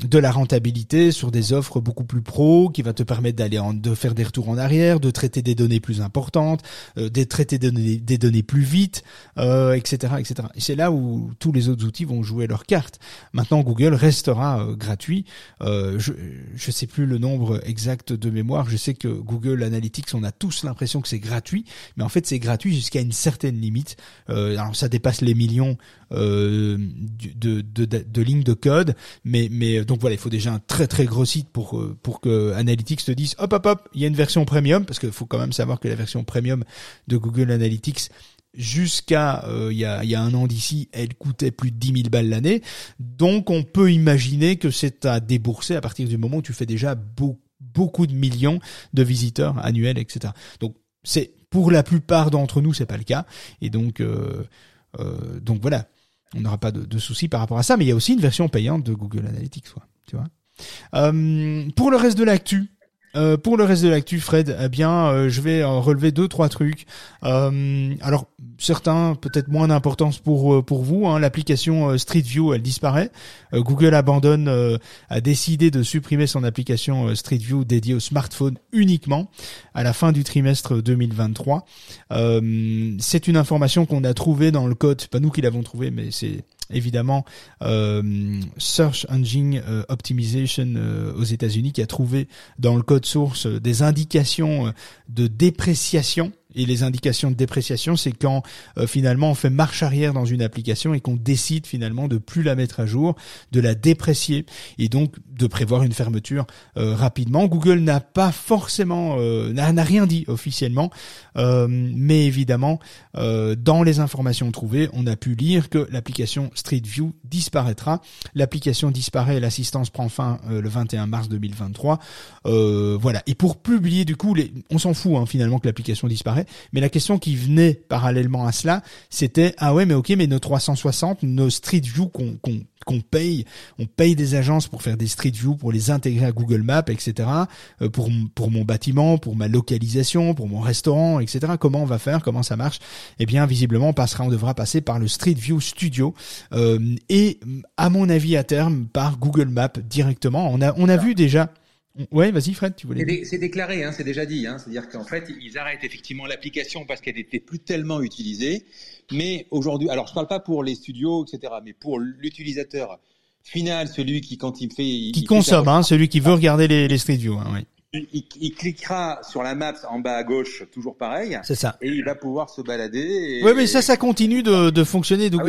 de la rentabilité sur des offres beaucoup plus pro, qui va te permettre d'aller de faire des retours en arrière, de traiter des données plus importantes, euh, de traiter des données, des données plus vite, euh, etc., etc. Et c'est là où tous les autres outils vont jouer leur carte. Maintenant, Google restera euh, gratuit. je je sais plus le nombre exact de mémoire. Je sais que Google Analytics, on a tous l'impression que c'est gratuit, mais en fait c'est gratuit jusqu'à une certaine limite. alors ça dépasse les millions de, de, de, de lignes de code mais mais donc voilà, il faut déjà un très très gros site pour euh, pour que Analytics te dise hop hop hop, il y a une version premium parce qu'il faut quand même savoir que la version premium de Google Analytics jusqu'à euh, il y, a, y a un an d'ici, elle coûtait plus de 10 000 balles l'année. Donc on peut imaginer que c'est à débourser à partir du moment où tu fais déjà beaucoup de millions de visiteurs annuels, etc. Donc c'est pour la plupart d'entre nous c'est pas le cas et donc euh, donc voilà on n'aura pas de, soucis par rapport à ça. Mais il y a aussi une version payante de Google Analytics, quoi, tu vois. Euh, pour le reste de l'actu, euh, pour le reste de l'actu, Fred, eh bien, euh, je vais relever deux trois trucs. alors certains peut-être moins d'importance pour pour vous. Hein, L'application Street View, elle disparaît. Google abandonne, a décidé de supprimer son application Street View dédiée au smartphone uniquement à la fin du trimestre 2023. c'est une information qu'on a trouvée dans le code. Pas nous qui l'avons trouvé, mais c'est évidemment euh, Search Engine euh, Optimization euh, aux États-Unis qui a trouvé dans le code source des indications de dépréciation et les indications de dépréciation, c'est quand euh, finalement on fait marche arrière dans une application et qu'on décide finalement de plus la mettre à jour, de la déprécier et donc de prévoir une fermeture euh, rapidement. Google n'a pas forcément, euh, n'a rien dit officiellement, mais évidemment dans les informations trouvées, on a pu lire que l'application Street View disparaîtra. L'application disparaît, l'assistance prend fin le 21 mars 2023. voilà. Et pour publier du coup, les, on s'en fout hein, finalement que l'application disparaît mais la question qui venait parallèlement à cela, c'était ah ouais mais ok mais nos 360, nos Street View qu'on qu'on paye, on paye des agences pour faire des Street View, pour les intégrer à Google Maps, etc. Euh, pour pour mon bâtiment, pour ma localisation, pour mon restaurant, etc. Comment on va faire, comment ça marche? Eh bien visiblement on passera, on devra passer par le Street View Studio euh, et à mon avis à terme par Google Maps directement. On a on a vu déjà Ouais, vas-y Fred, tu voulais.
C'est déclaré, hein, c'est déjà dit. Hein, C'est-à-dire qu'en fait, ils arrêtent effectivement l'application parce qu'elle n'était plus tellement utilisée. Mais aujourd'hui, alors je parle pas pour les studios, etc., mais pour l'utilisateur final, celui qui quand il fait,
qui consomme, hein, celui qui veut regarder les, les View, hein, oui.
Il, cliquera sur la map en bas à gauche, toujours pareil.
C'est ça.
Et il va pouvoir se balader.
Oui, mais ça, ça continue de, de fonctionner.
Ah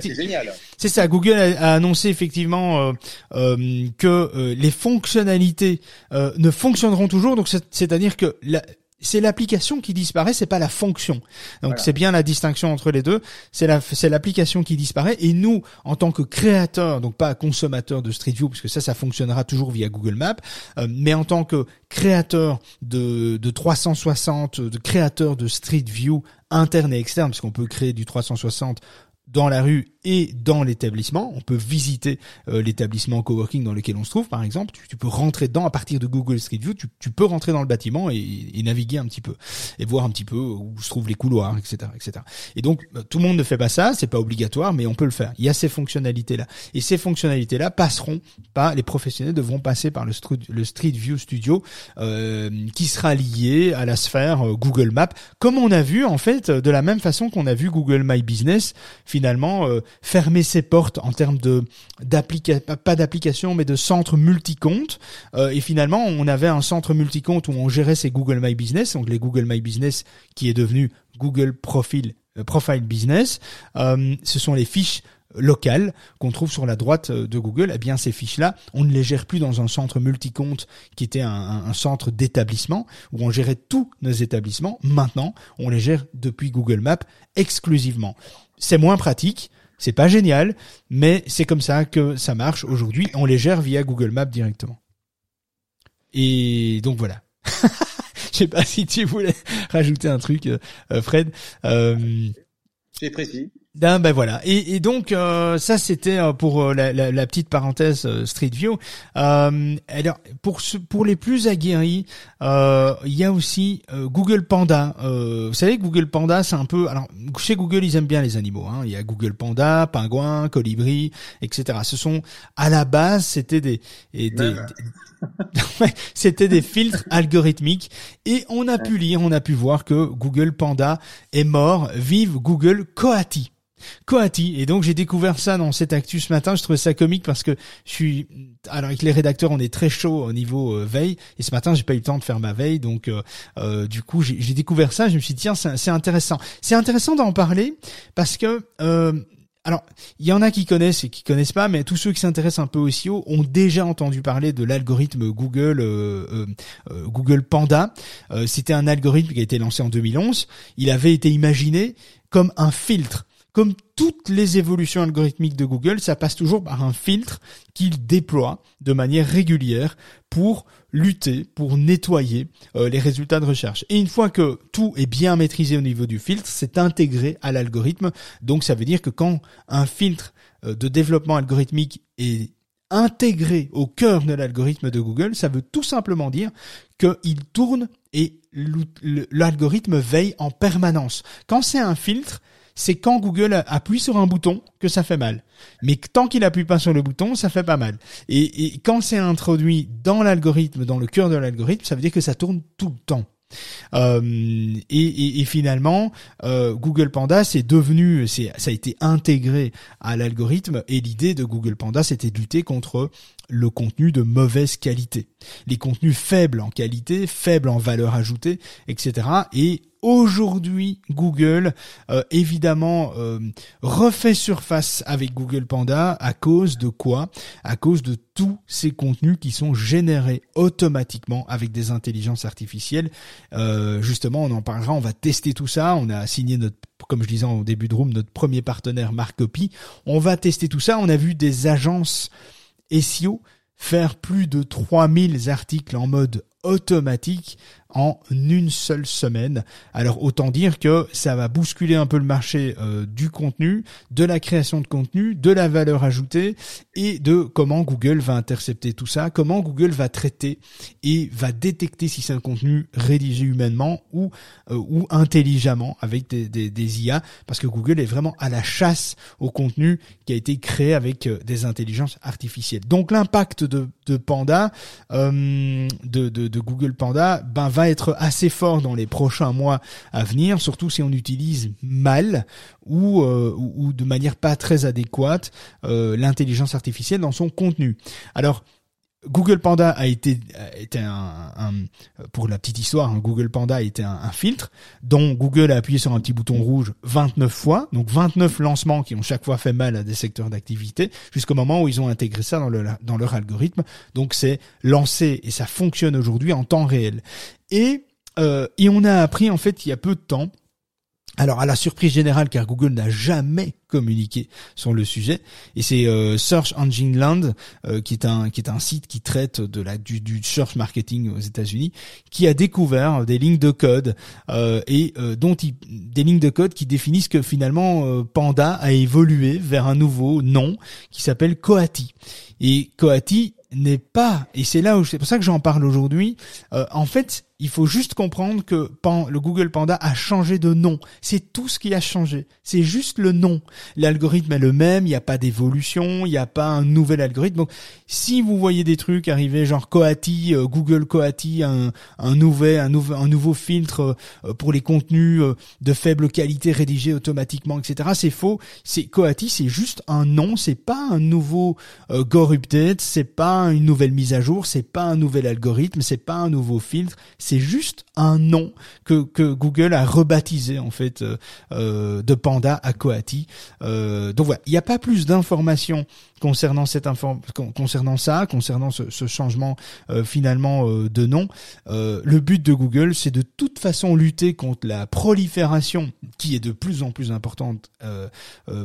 c'est génial.
C'est ça. Google a, annoncé effectivement euh, euh, que euh, les fonctionnalités ne fonctionneront toujours. Donc, c'est-à-dire que la, c'est l'application qui disparaît, c'est pas la fonction. Donc c'est bien la distinction entre les deux. C'est la, c'est l'application qui disparaît et nous, en tant que créateurs, donc pas consommateurs de Street View, parce que ça, ça fonctionnera toujours via Google Maps, euh, mais en tant que créateur de, de 360, de créateur de Street View interne et externe, parce qu'on peut créer du 360 dans la rue et dans l'établissement. On peut visiter euh, l'établissement coworking dans lequel on se trouve, par exemple. Tu, peux rentrer dedans à partir de Google Street View. Tu, tu peux rentrer dans le bâtiment et, et, naviguer un petit peu et voir un petit peu où se trouvent les couloirs, etc., etc. Et donc bah, tout le monde ne fait pas ça, c'est pas obligatoire, mais on peut le faire. Il y a ces fonctionnalités là et ces fonctionnalités là passeront pas. Les professionnels devront passer par le, Street View Studio euh, qui sera lié à la sphère euh, Google Maps, comme on a vu en fait de la même façon qu'on a vu Google My Business finalement euh, fermer ses portes en termes de pas d'application, mais de centre multicompte. Euh, et finalement, on avait un centre multicompte où on gérait ses Google My Business, donc les Google My Business qui est devenu Google Profile euh, Profile Business. Euh, ce sont les fiches locales qu'on trouve sur la droite de Google, eh bien ces fiches-là, on ne les gère plus dans un centre multicompte qui était un centre d'établissement où on gérait tous nos établissements. Maintenant, on les gère depuis Google Maps exclusivement. C'est moins pratique, c'est pas génial, mais c'est comme ça que ça marche aujourd'hui. On les gère via Google Maps directement. Et donc voilà. [laughs] Je sais pas si tu voulais rajouter un truc, euh, Fred.
Euh, c'est précis.
Ben, ben voilà. Et, et donc euh, ça c'était euh, pour euh, la, la, la, petite parenthèse Street View. Euh, alors pour pour les plus aguerris, il y a aussi Google Panda. vous savez Google Panda c'est un peu alors chez Google ils aiment bien les animaux. Hein. Il y a Google Panda, pingouin, colibri, etc. Ce sont à la base c'était des, des, des [laughs] c'était des filtres algorithmiques et on a pu lire, on a pu voir que Google Panda est mort. Vive Google Coati. Coati. Et donc j'ai découvert ça dans cette actu ce matin. Je trouvais ça comique parce que je suis alors avec les rédacteurs on est très chaud au niveau euh, veille et ce matin j'ai pas eu le temps de faire ma veille donc euh, euh du coup j'ai découvert ça. Je me suis dit tiens c'est intéressant. C'est intéressant d'en parler parce que euh, alors, il y en a qui connaissent et qui connaissent pas, mais tous ceux qui s'intéressent un peu au SEO ont déjà entendu parler de l'algorithme Google euh, Google Panda. C'était un algorithme qui a été lancé en 2011. Il avait été imaginé comme un filtre comme toutes les évolutions algorithmiques de Google, ça passe toujours par un filtre qu'il déploie de manière régulière pour lutter, pour nettoyer euh, les résultats de recherche. Et une fois que tout est bien maîtrisé au niveau du filtre, c'est intégré à l'algorithme. Donc ça veut dire que quand un filtre euh, de développement algorithmique est intégré au cœur de l'algorithme de Google, ça veut tout simplement dire qu'il tourne et l'algorithme veille en permanence. Quand c'est un filtre, c'est quand Google appuie sur un bouton que ça fait mal. Mais tant qu'il appuie pas sur le bouton, ça fait pas mal. Et, quand c'est introduit dans l'algorithme, dans le cœur de l'algorithme, ça veut dire que ça tourne tout le temps. Euh, et, finalement, euh, Google Panda, c'est devenu, c'est, ça a été intégré à l'algorithme. Et l'idée de Google Panda, c'était de lutter contre le contenu de mauvaise qualité, les contenus faibles en qualité, faibles en valeur ajoutée, etc. Et aujourd'hui Google euh, évidemment euh, refait surface avec Google Panda à cause de quoi? À cause de tous ces contenus qui sont générés automatiquement avec des intelligences artificielles. Euh, justement, on en parlera, on va tester tout ça. On a signé notre comme je disais au début de room, notre premier partenaire Marcopy. On va tester tout ça. On a vu des agences SEO faire plus de 3000 articles en mode automatique en une seule semaine. Alors autant dire que ça va bousculer un peu le marché euh, du contenu, de la création de contenu, de la valeur ajoutée et de comment Google va intercepter tout ça, comment Google va traiter et va détecter si c'est un contenu rédigé humainement ou euh, ou intelligemment avec des, des, des, IA parce que Google est vraiment à la chasse au contenu qui a été créé avec euh, des intelligences artificielles. Donc l'impact de, de Panda, de, de, de Google Panda, ben va être assez fort dans les prochains mois à venir, surtout si on utilise mal ou, euh, ou, de manière pas très adéquate euh, l'intelligence artificielle dans son contenu. Alors, Google Panda a été, été un, pour la petite histoire, hein, Google Panda un, un, filtre dont Google a appuyé sur un petit bouton rouge 29 fois, donc 29 lancements qui ont chaque fois fait mal à des secteurs d'activité, jusqu'au moment où ils ont intégré ça dans, le, dans leur algorithme. Donc c'est lancé et ça fonctionne aujourd'hui en temps réel. Et euh, et on a appris en fait il y a peu de temps alors à la surprise générale, car Google n'a jamais communiqué sur le sujet, et c'est euh, Search Engine Land, euh, qui est un qui est un site qui traite de la du, du search marketing aux États-Unis, qui a découvert des lignes de code euh, et dont il, des lignes de code qui définissent que finalement Panda a évolué vers un nouveau nom qui s'appelle Coati. Et Coati n'est pas, et c'est là où c'est pour ça que j'en parle aujourd'hui. en fait, il faut juste comprendre que le Google Panda a changé de nom. C'est tout ce qui a changé. C'est juste le nom. L'algorithme est le même, il n'y a pas d'évolution, il n'y a pas un nouvel algorithme. Donc, si vous voyez des trucs arriver, genre Coati, euh, Google Coati, un, un, nouvel, un, nouveau, un nouveau filtre euh, pour les contenus euh, de faible qualité rédigés automatiquement, etc., c'est faux. C'est Coati, c'est juste un nom, c'est pas un nouveau Gore Update, c'est pas une nouvelle mise à jour, c'est pas un nouvel algorithme, c'est pas un nouveau filtre c'est juste un nom que, Google a rebaptisé en fait euh, euh, de Panda à Coati. Euh, donc voilà, il n'y a pas plus d'informations concernant cette concernant ça, concernant ce, ce changement euh, finalement euh, de nom. Euh, le but de Google, c'est de toute façon lutter contre la prolifération qui est de plus en plus importante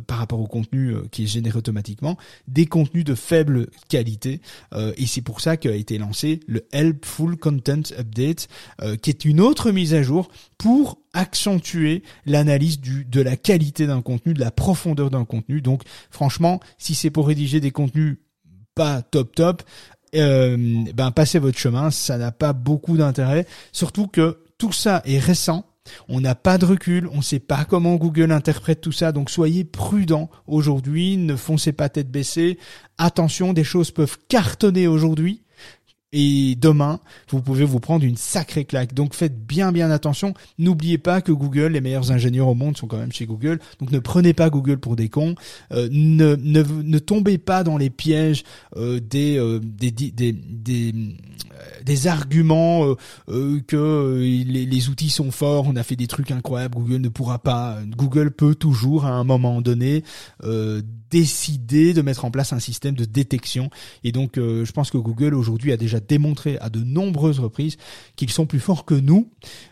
par rapport au contenu qui est généré automatiquement, des contenus de faible qualité. et c'est pour ça qu'a été lancé le Helpful Content Update, qui est une autre mise à jour pour accentuer l'analyse du de la qualité d'un contenu, de la profondeur d'un contenu. Donc franchement, si c'est pour rédiger des contenus pas top top, euh, ben passez votre chemin, ça n'a pas beaucoup d'intérêt. Surtout que tout ça est récent. On n'a pas de recul, on ne sait pas comment Google interprète tout ça, donc soyez prudents aujourd'hui, ne foncez pas tête baissée. Attention, des choses peuvent cartonner aujourd'hui, et demain, vous pouvez vous prendre une sacrée claque. Donc faites bien bien attention. N'oubliez pas que Google, les meilleurs ingénieurs au monde sont quand même chez Google. Donc ne prenez pas Google pour des cons. Euh, ne, ne, ne tombez pas dans les pièges euh, des, euh, des, des, des, des, arguments que les, les, outils sont forts, on a fait des trucs incroyables, Google ne pourra pas. Google peut toujours à un moment donné décider de mettre en place un système de détection. Et donc, je pense que Google aujourd'hui a déjà démontré à de nombreuses reprises qu'ils sont plus forts que nous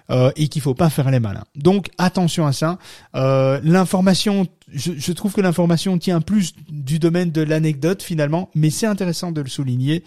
euh, et qu'il faut pas faire les malins. Donc attention à ça. Euh, l'information, je, je, trouve que l'information tient plus du domaine de l'anecdote finalement, mais c'est intéressant de le souligner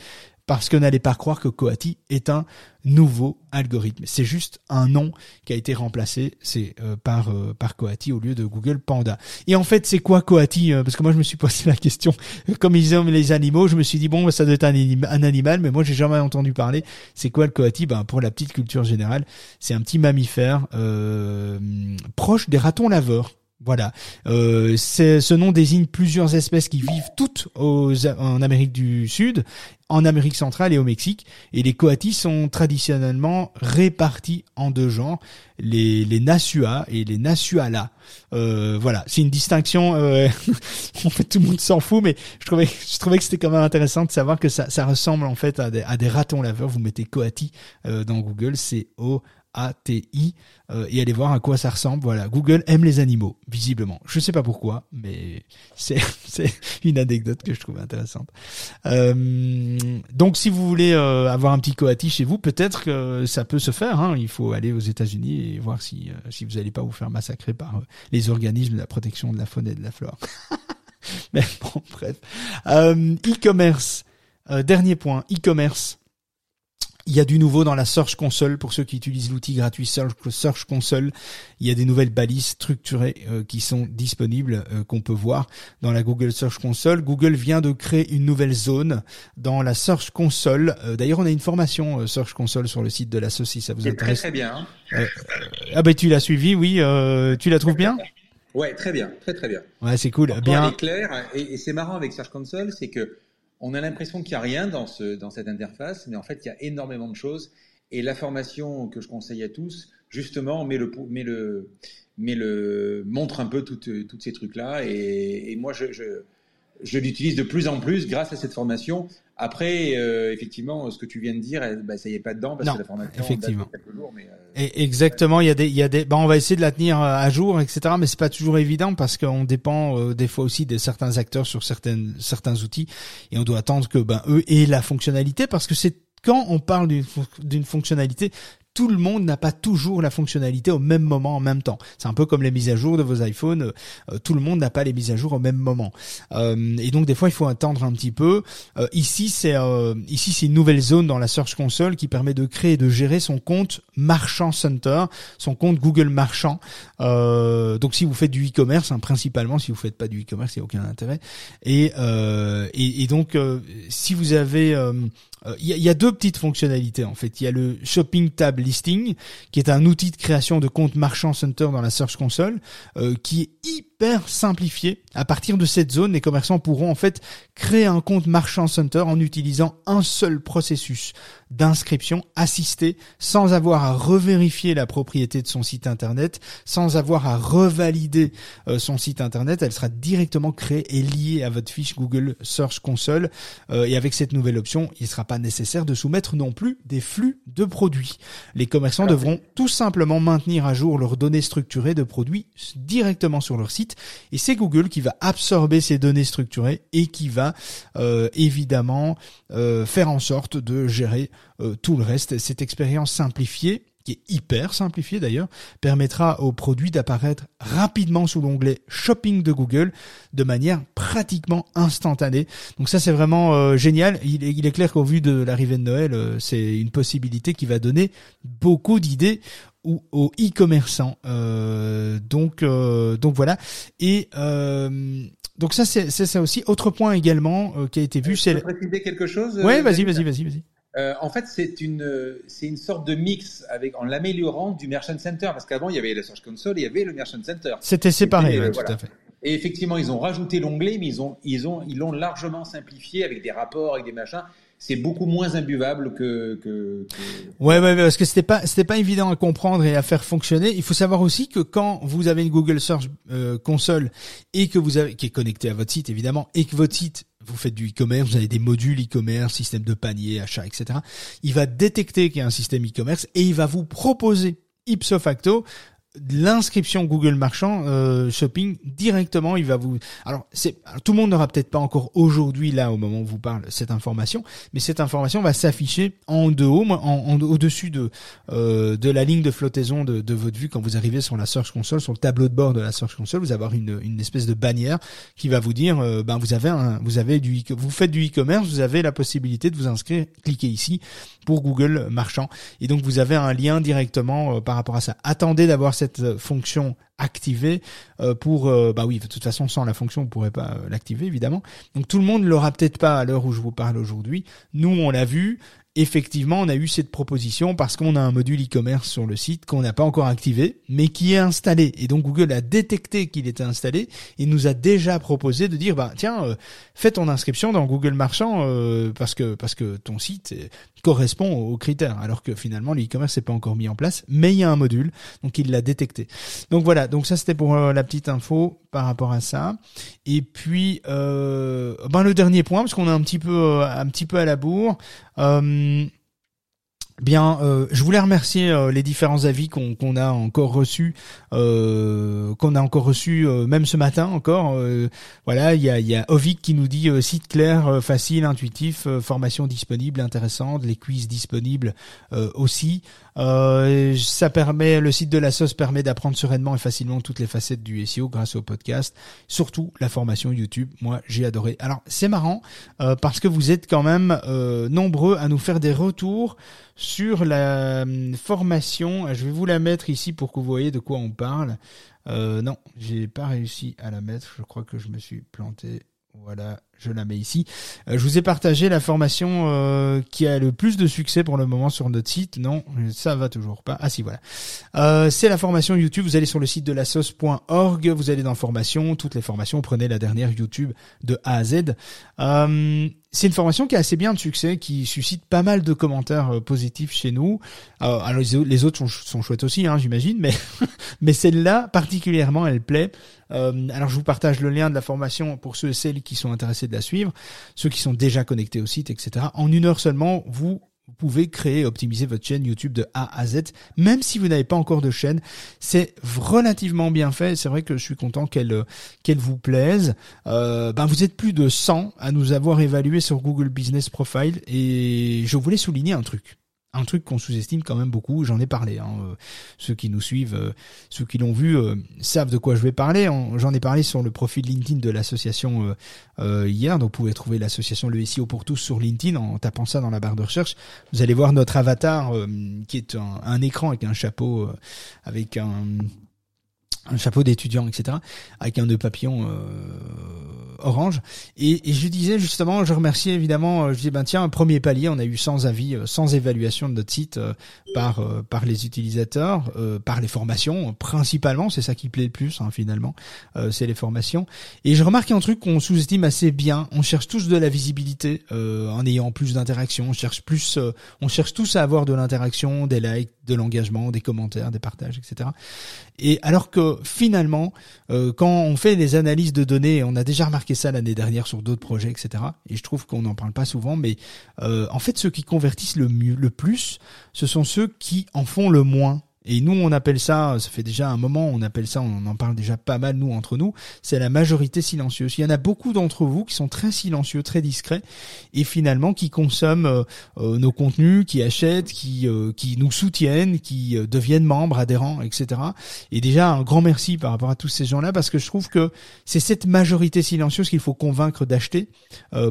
parce que n'allez pas croire que Coati est un nouveau algorithme. C'est juste un nom qui a été remplacé c'est euh, par euh, par Coati au lieu de Google Panda. Et en fait, c'est quoi Coati euh, Parce que moi, je me suis posé la question. [laughs] Comme ils aiment les animaux, je me suis dit bon, ça doit être un, animal, mais moi, j'ai jamais entendu parler. C'est quoi le Coati? Ben pour la petite culture générale, c'est un petit mammifère proche des ratons laveurs. Voilà. Euh, ce nom désigne plusieurs espèces qui vivent toutes en Amérique du Sud, en Amérique centrale et au Mexique. Et les coatis sont traditionnellement répartis en deux genres, les, les Nasua et les Nasuala. Euh, voilà, c'est une distinction. Euh, [laughs] en fait, tout le monde s'en fout, mais je trouvais, je trouvais que c'était quand même intéressant de savoir que ça, ça ressemble en fait à des, à des ratons laveurs. Vous mettez coati euh, dans Google, c'est O a-T-I euh, et allez voir à quoi ça ressemble. Voilà, Google aime les animaux, visiblement. Je sais pas pourquoi, mais [laughs] c'est une anecdote que je trouve intéressante. Euh, donc, si vous voulez euh, avoir un petit coati chez vous, peut-être que ça peut se faire. Hein. Il faut aller aux États-Unis et voir si si vous n'allez pas vous faire massacrer par les organismes de la protection de la faune et de la flore. [laughs] mais bon, bref. e-commerce. dernier point, e-commerce. Il y a du nouveau dans la Search Console pour ceux qui utilisent l'outil gratuit Search Console. Il y a des nouvelles balises structurées euh, qui sont disponibles, euh, qu'on peut voir dans la Google Search Console. Google vient de créer une nouvelle zone dans la Search Console. Euh, d'ailleurs, on a une formation Search Console sur le site de la si ça vous intéresse.
Très, très bien.
ah ben tu l'as suivi, oui. tu la trouves bien?
Ouais, très bien, très très bien.
Ouais, c'est cool. bien.
clair et, et c'est marrant avec Search Console, c'est que on a l'impression qu'il n'y a rien dans, ce, dans cette interface, mais en fait, il y a énormément de choses. Et la formation que je conseille à tous, justement, montre un peu toutes, ces trucs-là. Et, moi, je l'utilise de plus en plus grâce à cette formation Après, euh, effectivement, ce que tu viens de dire, bah, ça y est pas dedans parce que la formation
effectivement. quelques jours. Mais, euh, exactement, il y a des, il y a des, bah, on va essayer de la tenir euh, à jour, etc. Mais c'est pas toujours évident parce qu'on dépend des fois aussi de certains acteurs sur certaines, certains outils et on doit attendre que ben eux aient la fonctionnalité parce que c'est quand on parle d'une fonctionnalité, tout le monde n'a pas toujours la fonctionnalité au même moment en même temps. C'est un peu comme les mises à jour de vos iPhones. Euh, euh, tout le monde n'a pas les mises à jour au même moment. Euh, et donc des fois il faut attendre un petit peu. ici c'est une nouvelle zone dans la Search Console qui permet de créer et de gérer son compte Marchand Center, son compte Google Marchand. donc si vous faites du e-commerce, hein, principalement si vous faites pas du e-commerce, il n'y a aucun intérêt. Et donc si vous avez il y, y, a deux petites fonctionnalités en fait. Il y a le Shopping Tab Listing, qui est un outil de création de compte marchand center dans la Search Console, euh, qui est hyper simplifié. À partir de cette zone, les commerçants pourront en fait créer un compte marchand center en utilisant un seul processus d'inscription assisté sans avoir à revérifier la propriété de son site internet, sans avoir à revalider euh, son site internet. Elle sera directement créée et liée à votre fiche Google Search Console. Euh, et avec cette nouvelle option, il ne sera pas nécessaire de soumettre non plus des flux de produits. Les commerçants devront tout simplement maintenir à jour leurs données structurées de produits directement sur leur site. Et c'est Google qui va absorber ces données structurées et qui va euh, évidemment faire en sorte de gérer euh, tout le reste. Cette expérience simplifiée qui est hyper simplifiée d'ailleurs, permettra aux produits d'apparaître rapidement sous l'onglet Shopping de Google de manière pratiquement instantanée. Donc ça c'est vraiment euh, génial. Il est, il est, clair qu'au vu de l'arrivée de Noël, euh, c'est une possibilité qui va donner beaucoup d'idées aux e-commerçants. donc donc voilà. Et donc ça c'est ça aussi. Autre point également qui a été vu, c'est.
préciser quelque chose.
Ouais, vas-y, vas-y, vas-y, vas-y.
Euh, en fait, c'est une, c'est une sorte de mix avec, en l'améliorant du Merchant Center, parce qu'avant, il y avait la Search Console et il y avait le Merchant Center.
C'était séparé, tout à fait.
Et effectivement, ils ont rajouté l'onglet, mais ils ont, ils ont, ils l'ont largement simplifié avec des rapports, avec des machins. C'est beaucoup moins imbuvable que, que.
Ouais, ouais, parce que c'était pas, c'était pas évident à comprendre et à faire fonctionner. Il faut savoir aussi que quand vous avez une Google Search euh, Console et que vous avez, qui est connecté à votre site évidemment, et que votre site vous faites du e-commerce, vous avez des modules e-commerce, système de panier, achat, etc. Il va détecter qu'il y a un système e-commerce et il va vous proposer ipso facto l'inscription Google Marchand euh, Shopping directement. Il va vous. Alors c'est tout le monde n'aura peut-être pas encore aujourd'hui là au moment où vous parle cette information, mais cette information va s'afficher en de haut, en, au-dessus de euh, de la ligne de flottaison de, de, votre vue quand vous arrivez sur la Search Console, sur le tableau de bord de la Search Console, vous avez une, une espèce de bannière qui va vous dire euh, ben vous avez un vous avez du vous faites du e-commerce, vous avez la possibilité de vous inscrire, cliquez ici pour Google Marchand et donc vous avez un lien directement euh, par rapport à ça. Attendez d'avoir cette cette fonction activée euh, pour euh, bah oui de toute façon sans la fonction vous pourrez pas euh, l'activer évidemment. Donc tout le monde l'aura peut-être pas à l'heure où je vous parle aujourd'hui. Nous on l'a vu effectivement, on a eu cette proposition parce qu'on a un module e-commerce sur le site qu'on n'a pas encore activé, mais qui est installé. Et donc Google a détecté qu'il était installé et nous a déjà proposé de dire, bah tiens, fais ton inscription dans Google Marchand parce que parce que ton site correspond aux critères, alors que finalement l'e-commerce n'est pas encore mis en place, mais il y a un module, donc il l'a détecté. Donc voilà, donc ça c'était pour euh, la petite info par rapport à ça. Et puis euh, ben le dernier point, parce qu'on est un petit peu euh, un petit peu à la bourre. Euh, Bien, euh, je voulais remercier euh, les différents avis qu'on a encore reçus, euh, qu'on a encore reçus même ce matin encore. voilà, il y a, y a Ovic qui nous dit site clair, facile, intuitif, formation disponible, intéressante, les quiz disponibles aussi. Ça permet, le site de la sauce permet d'apprendre sereinement et facilement toutes les facettes du SEO grâce au podcast. Surtout la formation YouTube. Moi, j'ai adoré. Alors, c'est marrant parce que vous êtes quand même nombreux à nous faire des retours sur la hum, formation. Je vais vous la mettre ici pour que vous voyez de quoi on parle. Euh, non, j'ai pas réussi à la mettre. Je crois que je me suis planté. Voilà, je la mets ici. Euh, je vous ai partagé la formation euh, qui a le plus de succès pour le moment sur notre site. Non, ça va toujours pas. Ah si, voilà. Euh, c'est la formation YouTube. Vous allez sur le site de la sauce.org, vous allez dans formation, toutes les formations, prenez la dernière YouTube de A à Z. c'est une formation qui a assez bien de succès, qui suscite pas mal de commentaires positifs chez nous. alors les autres sont, chouettes aussi, hein, j'imagine, mais [laughs] mais celle-là particulièrement, elle plaît. alors je vous partage le lien de la formation pour ceux et celles qui sont intéressés de la suivre, ceux qui sont déjà connectés au site, etc. En une heure seulement, vous pouvez créer et optimiser votre chaîne YouTube de A à Z, même si vous n'avez pas encore de chaîne. C'est relativement bien fait. C'est vrai que je suis content qu'elle qu'elle vous plaise. Euh, ben vous êtes plus de 100 à nous avoir évalué sur Google Business Profile et je voulais souligner un truc un truc qu'on sous-estime quand même beaucoup. J'en ai parlé. Hein. Euh, ceux qui nous suivent, euh, ceux qui l'ont vu, euh, savent de quoi je vais parler. J'en ai parlé sur le profil LinkedIn de l'association hier. Donc vous pouvez trouver l'association Le SEO pour tous sur LinkedIn en tapant ça dans la barre de recherche. Vous allez voir notre avatar qui est un, écran avec un chapeau, avec un un chapeau d'étudiant, etc., avec un nœud papillon euh, orange. Et, et, je disais justement, je remerciais évidemment, euh, je disais ben tiens, premier palier, on a eu sans avis, euh, sans évaluation de notre site par par les utilisateurs, par les formations principalement, c'est ça qui plaît le plus hein, finalement, c'est les formations. Et je remarque un truc qu'on sous-estime assez bien. On cherche tous de la visibilité en ayant plus d'interactions. On cherche plus, on cherche tous à avoir de l'interaction, des likes, de l'engagement, des commentaires, des partages, etc. Et alors que finalement, euh, quand on fait des analyses de données, on a déjà remarqué ça l'année dernière sur d'autres projets, etc. Et je trouve qu'on n'en parle pas souvent, mais euh, en fait, ceux qui convertissent le mieux, le plus, ce sont ceux qui en font le moins. Et nous, on appelle ça, ça fait déjà un moment, on appelle ça, on en parle déjà pas mal nous entre nous, c'est la majorité silencieuse. Il y en a beaucoup d'entre vous qui sont très silencieux, très discrets, et finalement qui consomment euh, euh, nos contenus, qui achètent, qui euh, qui nous soutiennent, qui deviennent membres, adhérents, etc. Et déjà un grand merci par rapport à tous ces gens-là, parce que je trouve que c'est cette majorité silencieuse qu'il faut convaincre d'acheter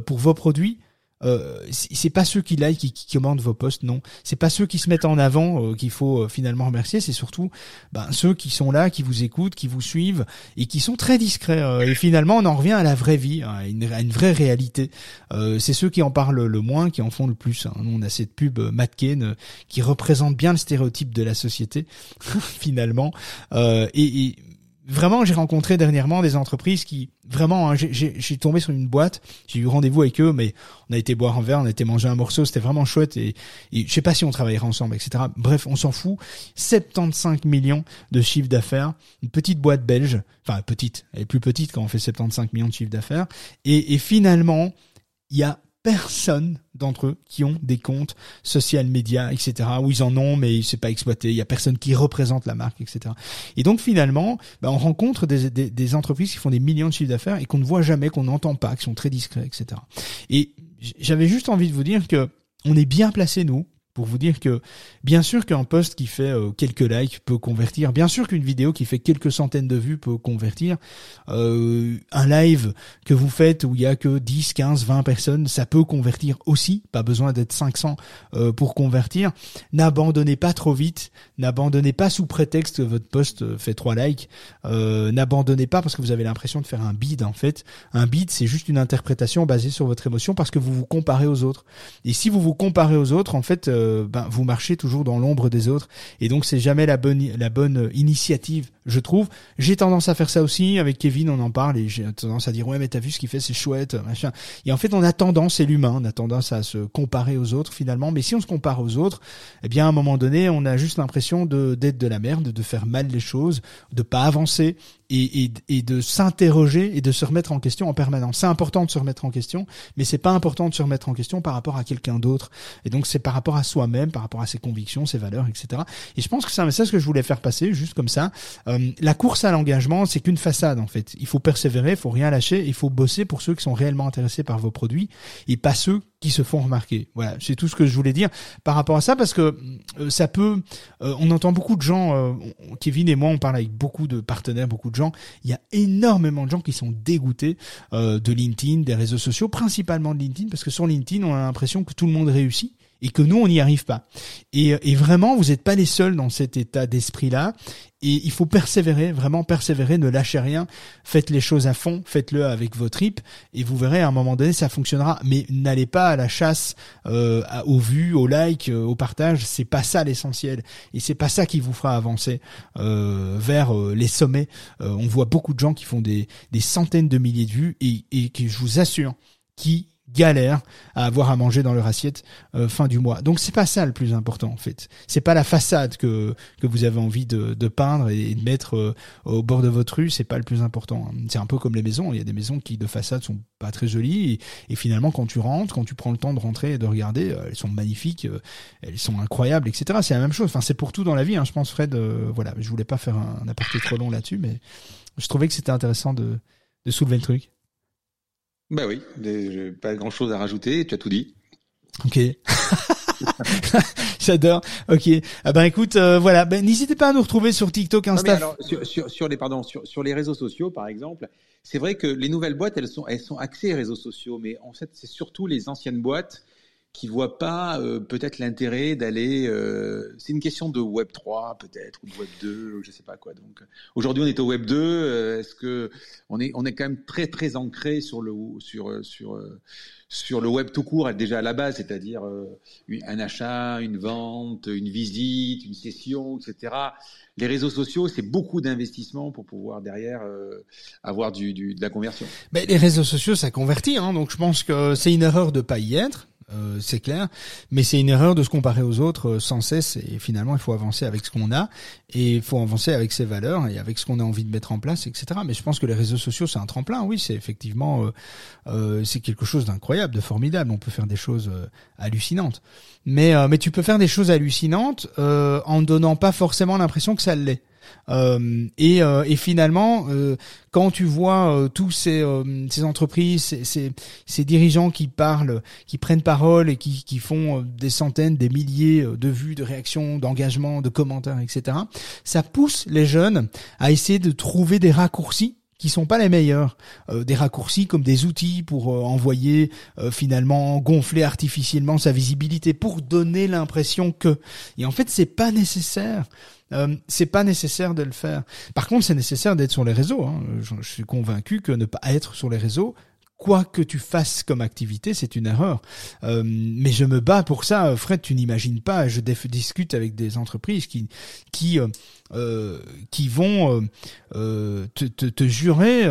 pour vos produits euh, c'est pas ceux qui like, qui, qui commandent vos posts, non. C'est pas ceux qui se mettent en avant euh, qu'il faut euh, finalement remercier. C'est surtout ben, ceux qui sont là, qui vous écoutent, qui vous suivent et qui sont très discrets. Euh, et finalement, on en revient à la vraie vie, hein, à, une, une, vraie réalité. c'est ceux qui en parlent le moins, qui en font le plus. Hein. On a cette pub Matken qui représente bien le stéréotype de la société [laughs] finalement. et, et vraiment, j'ai rencontré dernièrement des entreprises qui, vraiment, hein, j'ai tombé sur une boîte, j'ai eu rendez-vous avec eux, mais on a été boire un verre, on a été manger un morceau, c'était vraiment chouette et, et je sais pas si on travaillera ensemble, etc. Bref, on s'en fout. 75 millions de chiffre d'affaires, une petite boîte belge, enfin petite, elle est plus petite quand on fait 75 millions de chiffre d'affaires, et, et finalement, il y a personne d'entre eux qui ont des comptes social media, etc. où ils en ont mais c'est pas exploité. Il y a personne qui représente la marque, etc. Et donc finalement, bah, on rencontre des, des, des, entreprises qui font des millions de chiffres d'affaires et qu'on ne voit jamais, qu'on n'entend pas, qui sont très discrets, etc. Et j'avais juste envie de vous dire que on est bien placé nous pour vous dire que bien sûr qu'un post qui fait euh, quelques likes peut convertir, bien sûr qu'une vidéo qui fait quelques centaines de vues peut convertir, euh, un live que vous faites où il y a que 10, 15, 20 personnes, ça peut convertir aussi, pas besoin d'être 500 euh, pour convertir. N'abandonnez pas trop vite, n'abandonnez pas sous prétexte que votre post fait 3 likes, n'abandonnez pas parce que vous avez l'impression de faire un bid en fait. Un bid c'est juste une interprétation basée sur votre émotion parce que vous vous comparez aux autres. Et si vous vous comparez aux autres, en fait, euh, ben, vous marchez toujours dans l'ombre des autres. Et donc c'est jamais la bonne la bonne initiative, je trouve. J'ai tendance à faire ça aussi avec Kevin, on en parle et j'ai tendance à dire ouais mais t'as vu ce qu'il fait, c'est chouette, machin. Et en fait on a tendance, c'est l'humain, on a tendance à se comparer aux autres finalement. Mais si on se compare aux autres, eh bien à un moment donné on a juste l'impression de d'être de la merde, de faire mal les choses, de pas avancer et, et, de s'interroger et de se remettre en question en permanence. C'est important de se remettre en question, mais c'est pas important de se remettre en question par rapport à quelqu'un d'autre. Et donc c'est par rapport à soi-même, par rapport à ses convictions, ses valeurs, etc. Et je pense que c'est un message que je voulais faire passer, juste comme ça. Euh, la course à l'engagement, c'est qu'une façade en fait. Il faut persévérer, il faut rien lâcher, il faut bosser pour ceux qui sont réellement intéressés par vos produits et pas ceux qui se font remarquer. Voilà, c'est tout ce que je voulais dire par rapport à ça parce que euh, ça peut. Euh, on entend beaucoup de gens. Euh, Kevin et moi, on parle avec beaucoup de partenaires, beaucoup de gens. Il y a énormément de gens qui sont dégoûtés de LinkedIn, des réseaux sociaux, principalement de LinkedIn, parce que sur LinkedIn, on a l'impression que tout le monde réussit et que nous on n'y arrive pas. Et, et vraiment, vous n'êtes pas les seuls dans cet état d'esprit-là. Et il faut persévérer, vraiment persévérer, ne lâchez rien, faites les choses à fond, faites-le avec vos tripes, et vous verrez à un moment donné ça fonctionnera. Mais n'allez pas à la chasse euh, aux vues, aux likes, euh, au partage. C'est pas ça l'essentiel, et c'est pas ça qui vous fera avancer euh, vers euh, les sommets. on voit beaucoup de gens qui font des, des centaines de milliers de vues et, et je vous assure, qui galèrent à avoir à manger dans leur assiette euh, fin du mois. Donc c'est pas ça le plus important en fait. C'est pas la façade que que vous avez envie de, de peindre et de mettre euh, au bord de votre rue, c'est pas le plus important. C'est un peu comme les maisons. Il y a des maisons qui de façade sont pas très jolies et, finalement quand tu rentres, quand tu prends le temps de rentrer et de regarder, euh, elles sont magnifiques, elles sont incroyables, etc. C'est la même chose. Enfin c'est pour tout dans la vie. Hein. Je pense Fred. voilà, je voulais pas faire un, un aparté trop long là-dessus, mais je trouvais que c'était intéressant de de soulever le truc.
Ben oui, pas grand chose à rajouter, tu as tout dit.
Ok. [laughs] J'adore. Ok. Ah ben écoute, euh, voilà. Ben n'hésitez pas à nous retrouver sur TikTok, Insta.
alors, sur, sur, les pardon, sur, sur les réseaux sociaux, par exemple, c'est vrai que les nouvelles boîtes, elles sont elles sont axées réseaux sociaux, mais en fait, c'est surtout les anciennes boîtes qui voient pas euh, peut-être l'intérêt d'aller. Euh, c'est une question de Web 3 peut-être ou de Web 2, je sais pas quoi. Donc aujourd'hui on est au Web 2. Euh, est-ce que on est on est quand même très très ancré sur le sur sur sur le web tout court déjà à la base, c'est-à-dire un achat, une vente, une visite, une session, etc. Les réseaux sociaux, c'est beaucoup d'investissement pour pouvoir derrière avoir du, du, de la conversion.
Mais les réseaux sociaux, ça convertit, hein, donc je pense que c'est une erreur de pas y être. Euh, c'est clair, mais c'est une erreur de se comparer aux autres euh, sans cesse. Et finalement, il faut avancer avec ce qu'on a, et il faut avancer avec ses valeurs et avec ce qu'on a envie de mettre en place, etc. Mais je pense que les réseaux sociaux, c'est un tremplin. Oui, c'est effectivement, euh, c'est quelque chose d'incroyable, de formidable. On peut faire des choses hallucinantes. Mais mais tu peux faire des choses hallucinantes en donnant pas forcément l'impression que ça l'est. Euh, et, euh, et, finalement, euh, quand tu vois tous ces, ces entreprises, ces, ces, dirigeants qui parlent, qui prennent parole et qui, qui font des centaines, des milliers de vues, de réactions, d'engagements, de commentaires, etc., ça pousse les jeunes à essayer de trouver des raccourcis qui sont pas les meilleurs, des raccourcis comme des outils pour envoyer finalement gonfler artificiellement sa visibilité pour donner l'impression que et en fait c'est pas nécessaire euh, c'est pas nécessaire de le faire. Par contre, c'est nécessaire d'être sur les réseaux. Hein. Je, suis convaincu que ne pas être sur les réseaux, quoi que tu fasses comme activité, c'est une erreur. Euh, mais je me bats pour ça, Fred. Tu n'imagines pas. Je discute avec des entreprises qui qui euh, qui vont te, te, te, jurer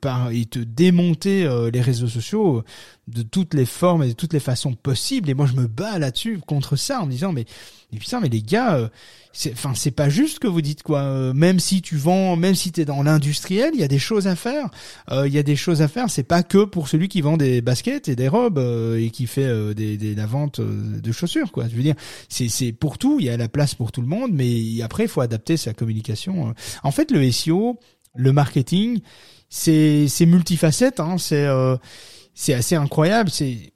par et te démonter les réseaux sociaux de toutes les formes et de toutes les façons possibles. Et moi, je me bats là-dessus contre ça en me disant mais et putain, mais les gars, c'est enfin c'est pas juste que vous dites quoi euh, même si tu vends même si tu es dans l'industriel il y a des choses à faire. Euh, il y a des choses à faire. C'est pas que pour celui qui vend des baskets et des robes euh, et qui fait des, des la vente de chaussures quoi. Je veux dire c'est c'est pour tout. Il y a la place pour tout le monde mais après il faut adapter sa communication en fait le SEO le marketing c'est c'est multifacette hein, c'est c'est assez incroyable c'est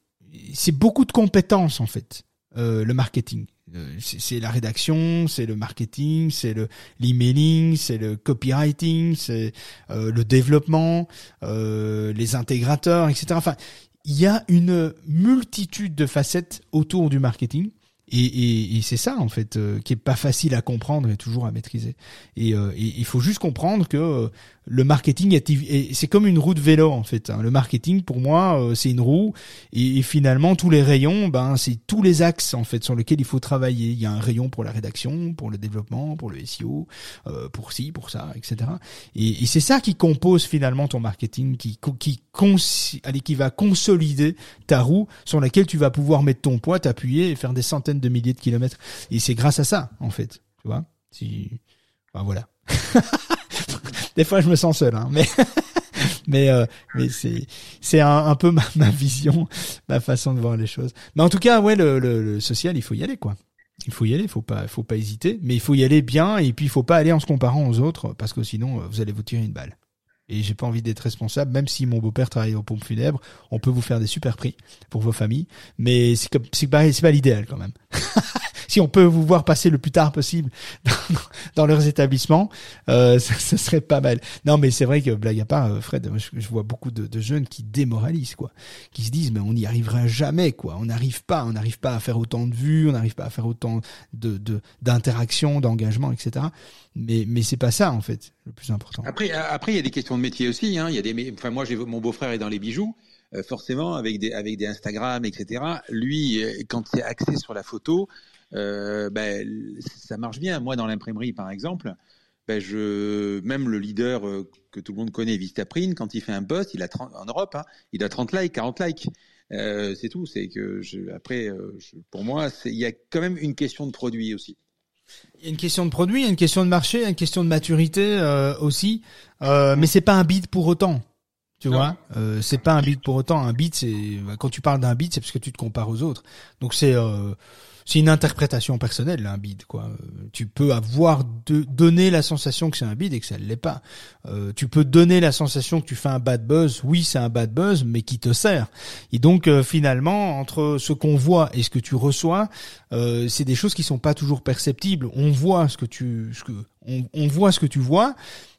c'est beaucoup de compétences en fait le marketing euh, c'est la rédaction, c'est le marketing, c'est le l'emailing, c'est le copywriting, c'est euh, le développement, euh, les intégrateurs, etc. Enfin, il y a une multitude de facettes autour du marketing. Et, et, et c'est ça en fait qui est pas facile à comprendre et toujours à maîtriser. Et, et il faut juste comprendre que le marketing est, c'est comme une roue de vélo en fait. Hein. Le marketing pour moi euh, c'est une roue et, finalement tous les rayons ben c'est tous les axes en fait sur lesquels il faut travailler. Il y a un rayon pour la rédaction, pour le développement, pour le SEO, euh, pour ci, pour ça, etc. Et, et c'est ça qui compose finalement ton marketing, qui qui allez, qui va consolider ta roue sur laquelle tu vas pouvoir mettre ton poids, t'appuyer et faire des centaines de milliers de kilomètres. Et c'est grâce à ça en fait, tu vois. Si, ben voilà. [laughs] des fois je me sens seul, hein, mais [laughs] mais euh, mais c'est c'est un, peu ma, vision, ma façon de voir les choses. Mais en tout cas, ouais, le, le, social, il faut y aller, quoi. Il faut y aller, il faut pas, faut pas hésiter, mais il faut y aller bien et puis il faut pas aller en se comparant aux autres parce que sinon euh, vous allez vous tirer une balle. Et j'ai pas envie d'être responsable, même si mon beau-père travaille aux pompes funèbres, on peut vous faire des super prix pour vos familles, mais c'est c'est pas l'idéal quand même. [laughs] si on peut vous voir passer le plus tard possible [laughs] dans, leurs établissements, euh, serait pas mal. Non, mais c'est vrai que blague à part, euh, Fred, je, vois beaucoup de, de, jeunes qui démoralisent, quoi, qui se disent mais on n'y arrivera jamais, quoi. On n'arrive pas, on n'arrive pas à faire autant de vues, on n'arrive pas à faire autant de d'interactions, d'engagement, etc. Mais mais c'est pas ça en fait le plus important.
Après après il y a des questions de métier aussi. Hein. Y a des enfin moi mon beau-frère est dans les bijoux. Euh, forcément avec des avec des Instagram etc. Lui quand c'est axé sur la photo, euh, ben, ça marche bien. Moi, dans l'imprimerie, par exemple, ben, je, même le leader euh, que tout le monde connaît, Vistaprint, quand il fait un post, il a 30, en Europe, hein, il a 30 likes, 40 likes. c'est tout. C'est que je, après, pour moi, il y a quand même une question de produit aussi.
Il y a une question de produit, il y a une question de marché, il y a une question de maturité aussi, euh, mais c'est pas un bid pour autant. Tu vois, euh, c'est pas un beat pour autant. Un beat, c'est quand tu parles d'un beat, c'est parce que tu te compares aux autres. Donc c'est euh, c'est une interprétation personnelle, un beat. Quoi. Tu peux avoir de, donner la sensation que c'est un beat et que ça ne l'est pas. Euh, tu peux donner la sensation que tu fais un bad buzz. Oui, c'est un bad buzz, mais qui te sert. Et donc euh, finalement, entre ce qu'on voit et ce que tu reçois, euh, c'est des choses qui sont pas toujours perceptibles. On voit ce que tu, ce que on, on voit ce que tu vois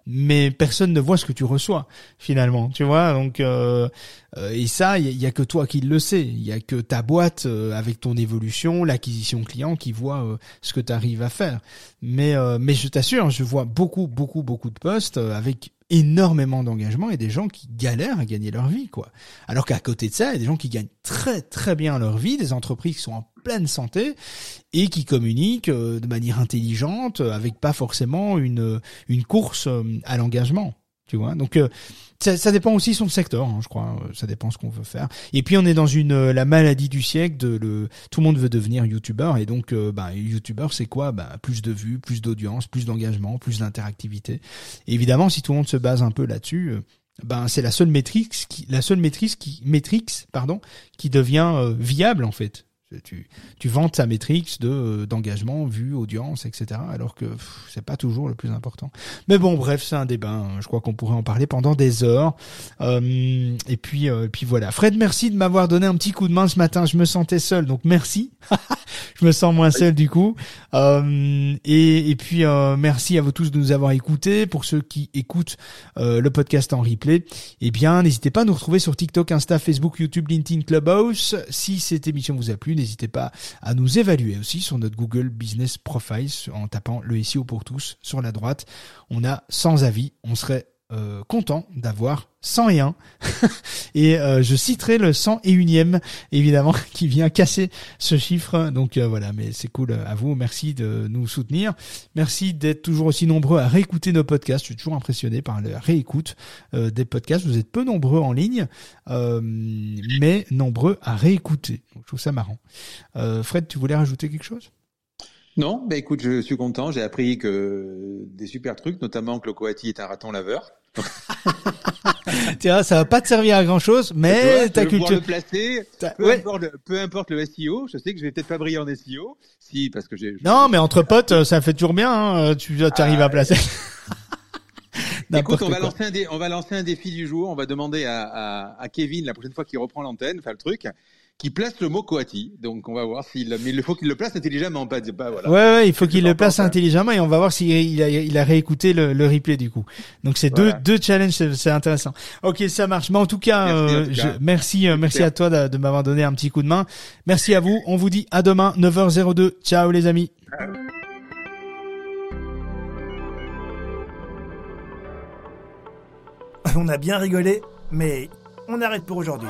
mais personne ne voit ce que tu reçois finalement, tu vois. Donc euh, euh et ça, il y, a que toi qui le sais. Il y a que ta boîte euh, avec ton évolution, l'acquisition client qui voit ce que tu arrives à faire. Mais mais je t'assure, je vois beaucoup beaucoup beaucoup de postes avec énormément d'engagement et des gens qui galèrent à gagner leur vie, quoi. Alors qu'à côté de ça, il y a des gens qui gagnent très très bien leur vie, des entreprises qui sont en pleine santé et qui communiquent euh, de manière intelligente, avec pas forcément une une course euh, à l'engagement, tu vois. Donc euh, ça, ça, dépend aussi son secteur, hein, je crois. Ça dépend ce qu'on veut faire. Et puis on est dans une euh, la maladie du siècle de le tout le monde veut devenir youtubeur et donc euh, bah, youtubeur c'est quoi? Bah, plus de vues, plus d'audience, plus d'engagement, plus d'interactivité. Évidemment, si tout le monde se base un peu là-dessus, euh, ben c'est la seule métrique qui la seule maîtrise qui métrique pardon qui devient euh, viable en fait tu, tu vantes ta métrique de euh, d'engagement, vue, audience, etc. Alors que c'est pas toujours le plus important. Mais bon, bref, c'est un débat. Hein. Je crois qu'on pourrait en parler pendant des heures. Euh, et puis, euh, puis voilà. Fred, merci de m'avoir donné un petit coup de main ce matin. Je me sentais seul, donc merci. [laughs] je me sens moins seul du coup. Euh, et, et puis merci à vous tous de nous avoir écoutés. Pour ceux qui écoutent le podcast en replay, eh bien, n'hésitez pas à nous retrouver sur TikTok, Insta, Facebook, YouTube, LinkedIn, Clubhouse. Si cette émission vous a plu n'hésitez pas à nous évaluer aussi sur notre Google Business Profile en tapant le SEO pour tous sur la droite. On a 100 avis, on serait euh, content d'avoir 101 [laughs] et euh, je citerai le 101e évidemment [laughs] qui vient casser ce chiffre. Donc euh, voilà mais c'est cool à vous. Merci de nous soutenir. Merci d'être toujours aussi nombreux à réécouter nos podcasts. Je suis toujours impressionné par la réécoute des podcasts. Vous êtes peu nombreux en ligne mais nombreux à réécouter. Je trouve ça marrant. Fred tu voulais rajouter quelque chose?
Non, bah écoute, je suis content. J'ai appris que des super trucs, notamment que le Coati est un raton laveur. [laughs]
Tiens, ça va pas te servir à grand chose, mais ta culture.
Le placer, peu, importe le, peu importe le SEO, je sais que je vais peut-être pas briller en SEO, si parce que j'ai.
Non, mais entre potes, ça fait toujours bien. Hein, tu arrives à ah, placer. [laughs]
Écoute, on va lancer un on va lancer un défi du jour. On va demander à, à, à Kevin la prochaine fois qu'il reprend l'antenne, enfin le truc, qui place le mot Coati. Donc on va voir s'il, mais il faut qu'il le place intelligemment, pas, pas voilà.
Ouais, ouais, il faut qu'il le place intelligemment et on va voir s'il il a, il a réécouté le, le replay du coup. Donc c'est deux, deux challenges, c'est intéressant. Ok, ça marche. Mais en tout cas, merci, euh, Je, merci, euh, merci à toi de, de m'avoir donné un petit coup de main. Merci à vous. On vous dit à demain 9h02. Ciao les amis.
On a bien rigolé, mais on arrête pour aujourd'hui.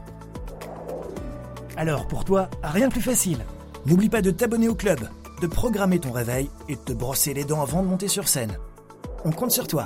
Alors pour toi, rien de plus facile. N'oublie pas de t'abonner au club, de programmer ton réveil et de te brosser les dents avant de monter sur scène. On compte sur toi.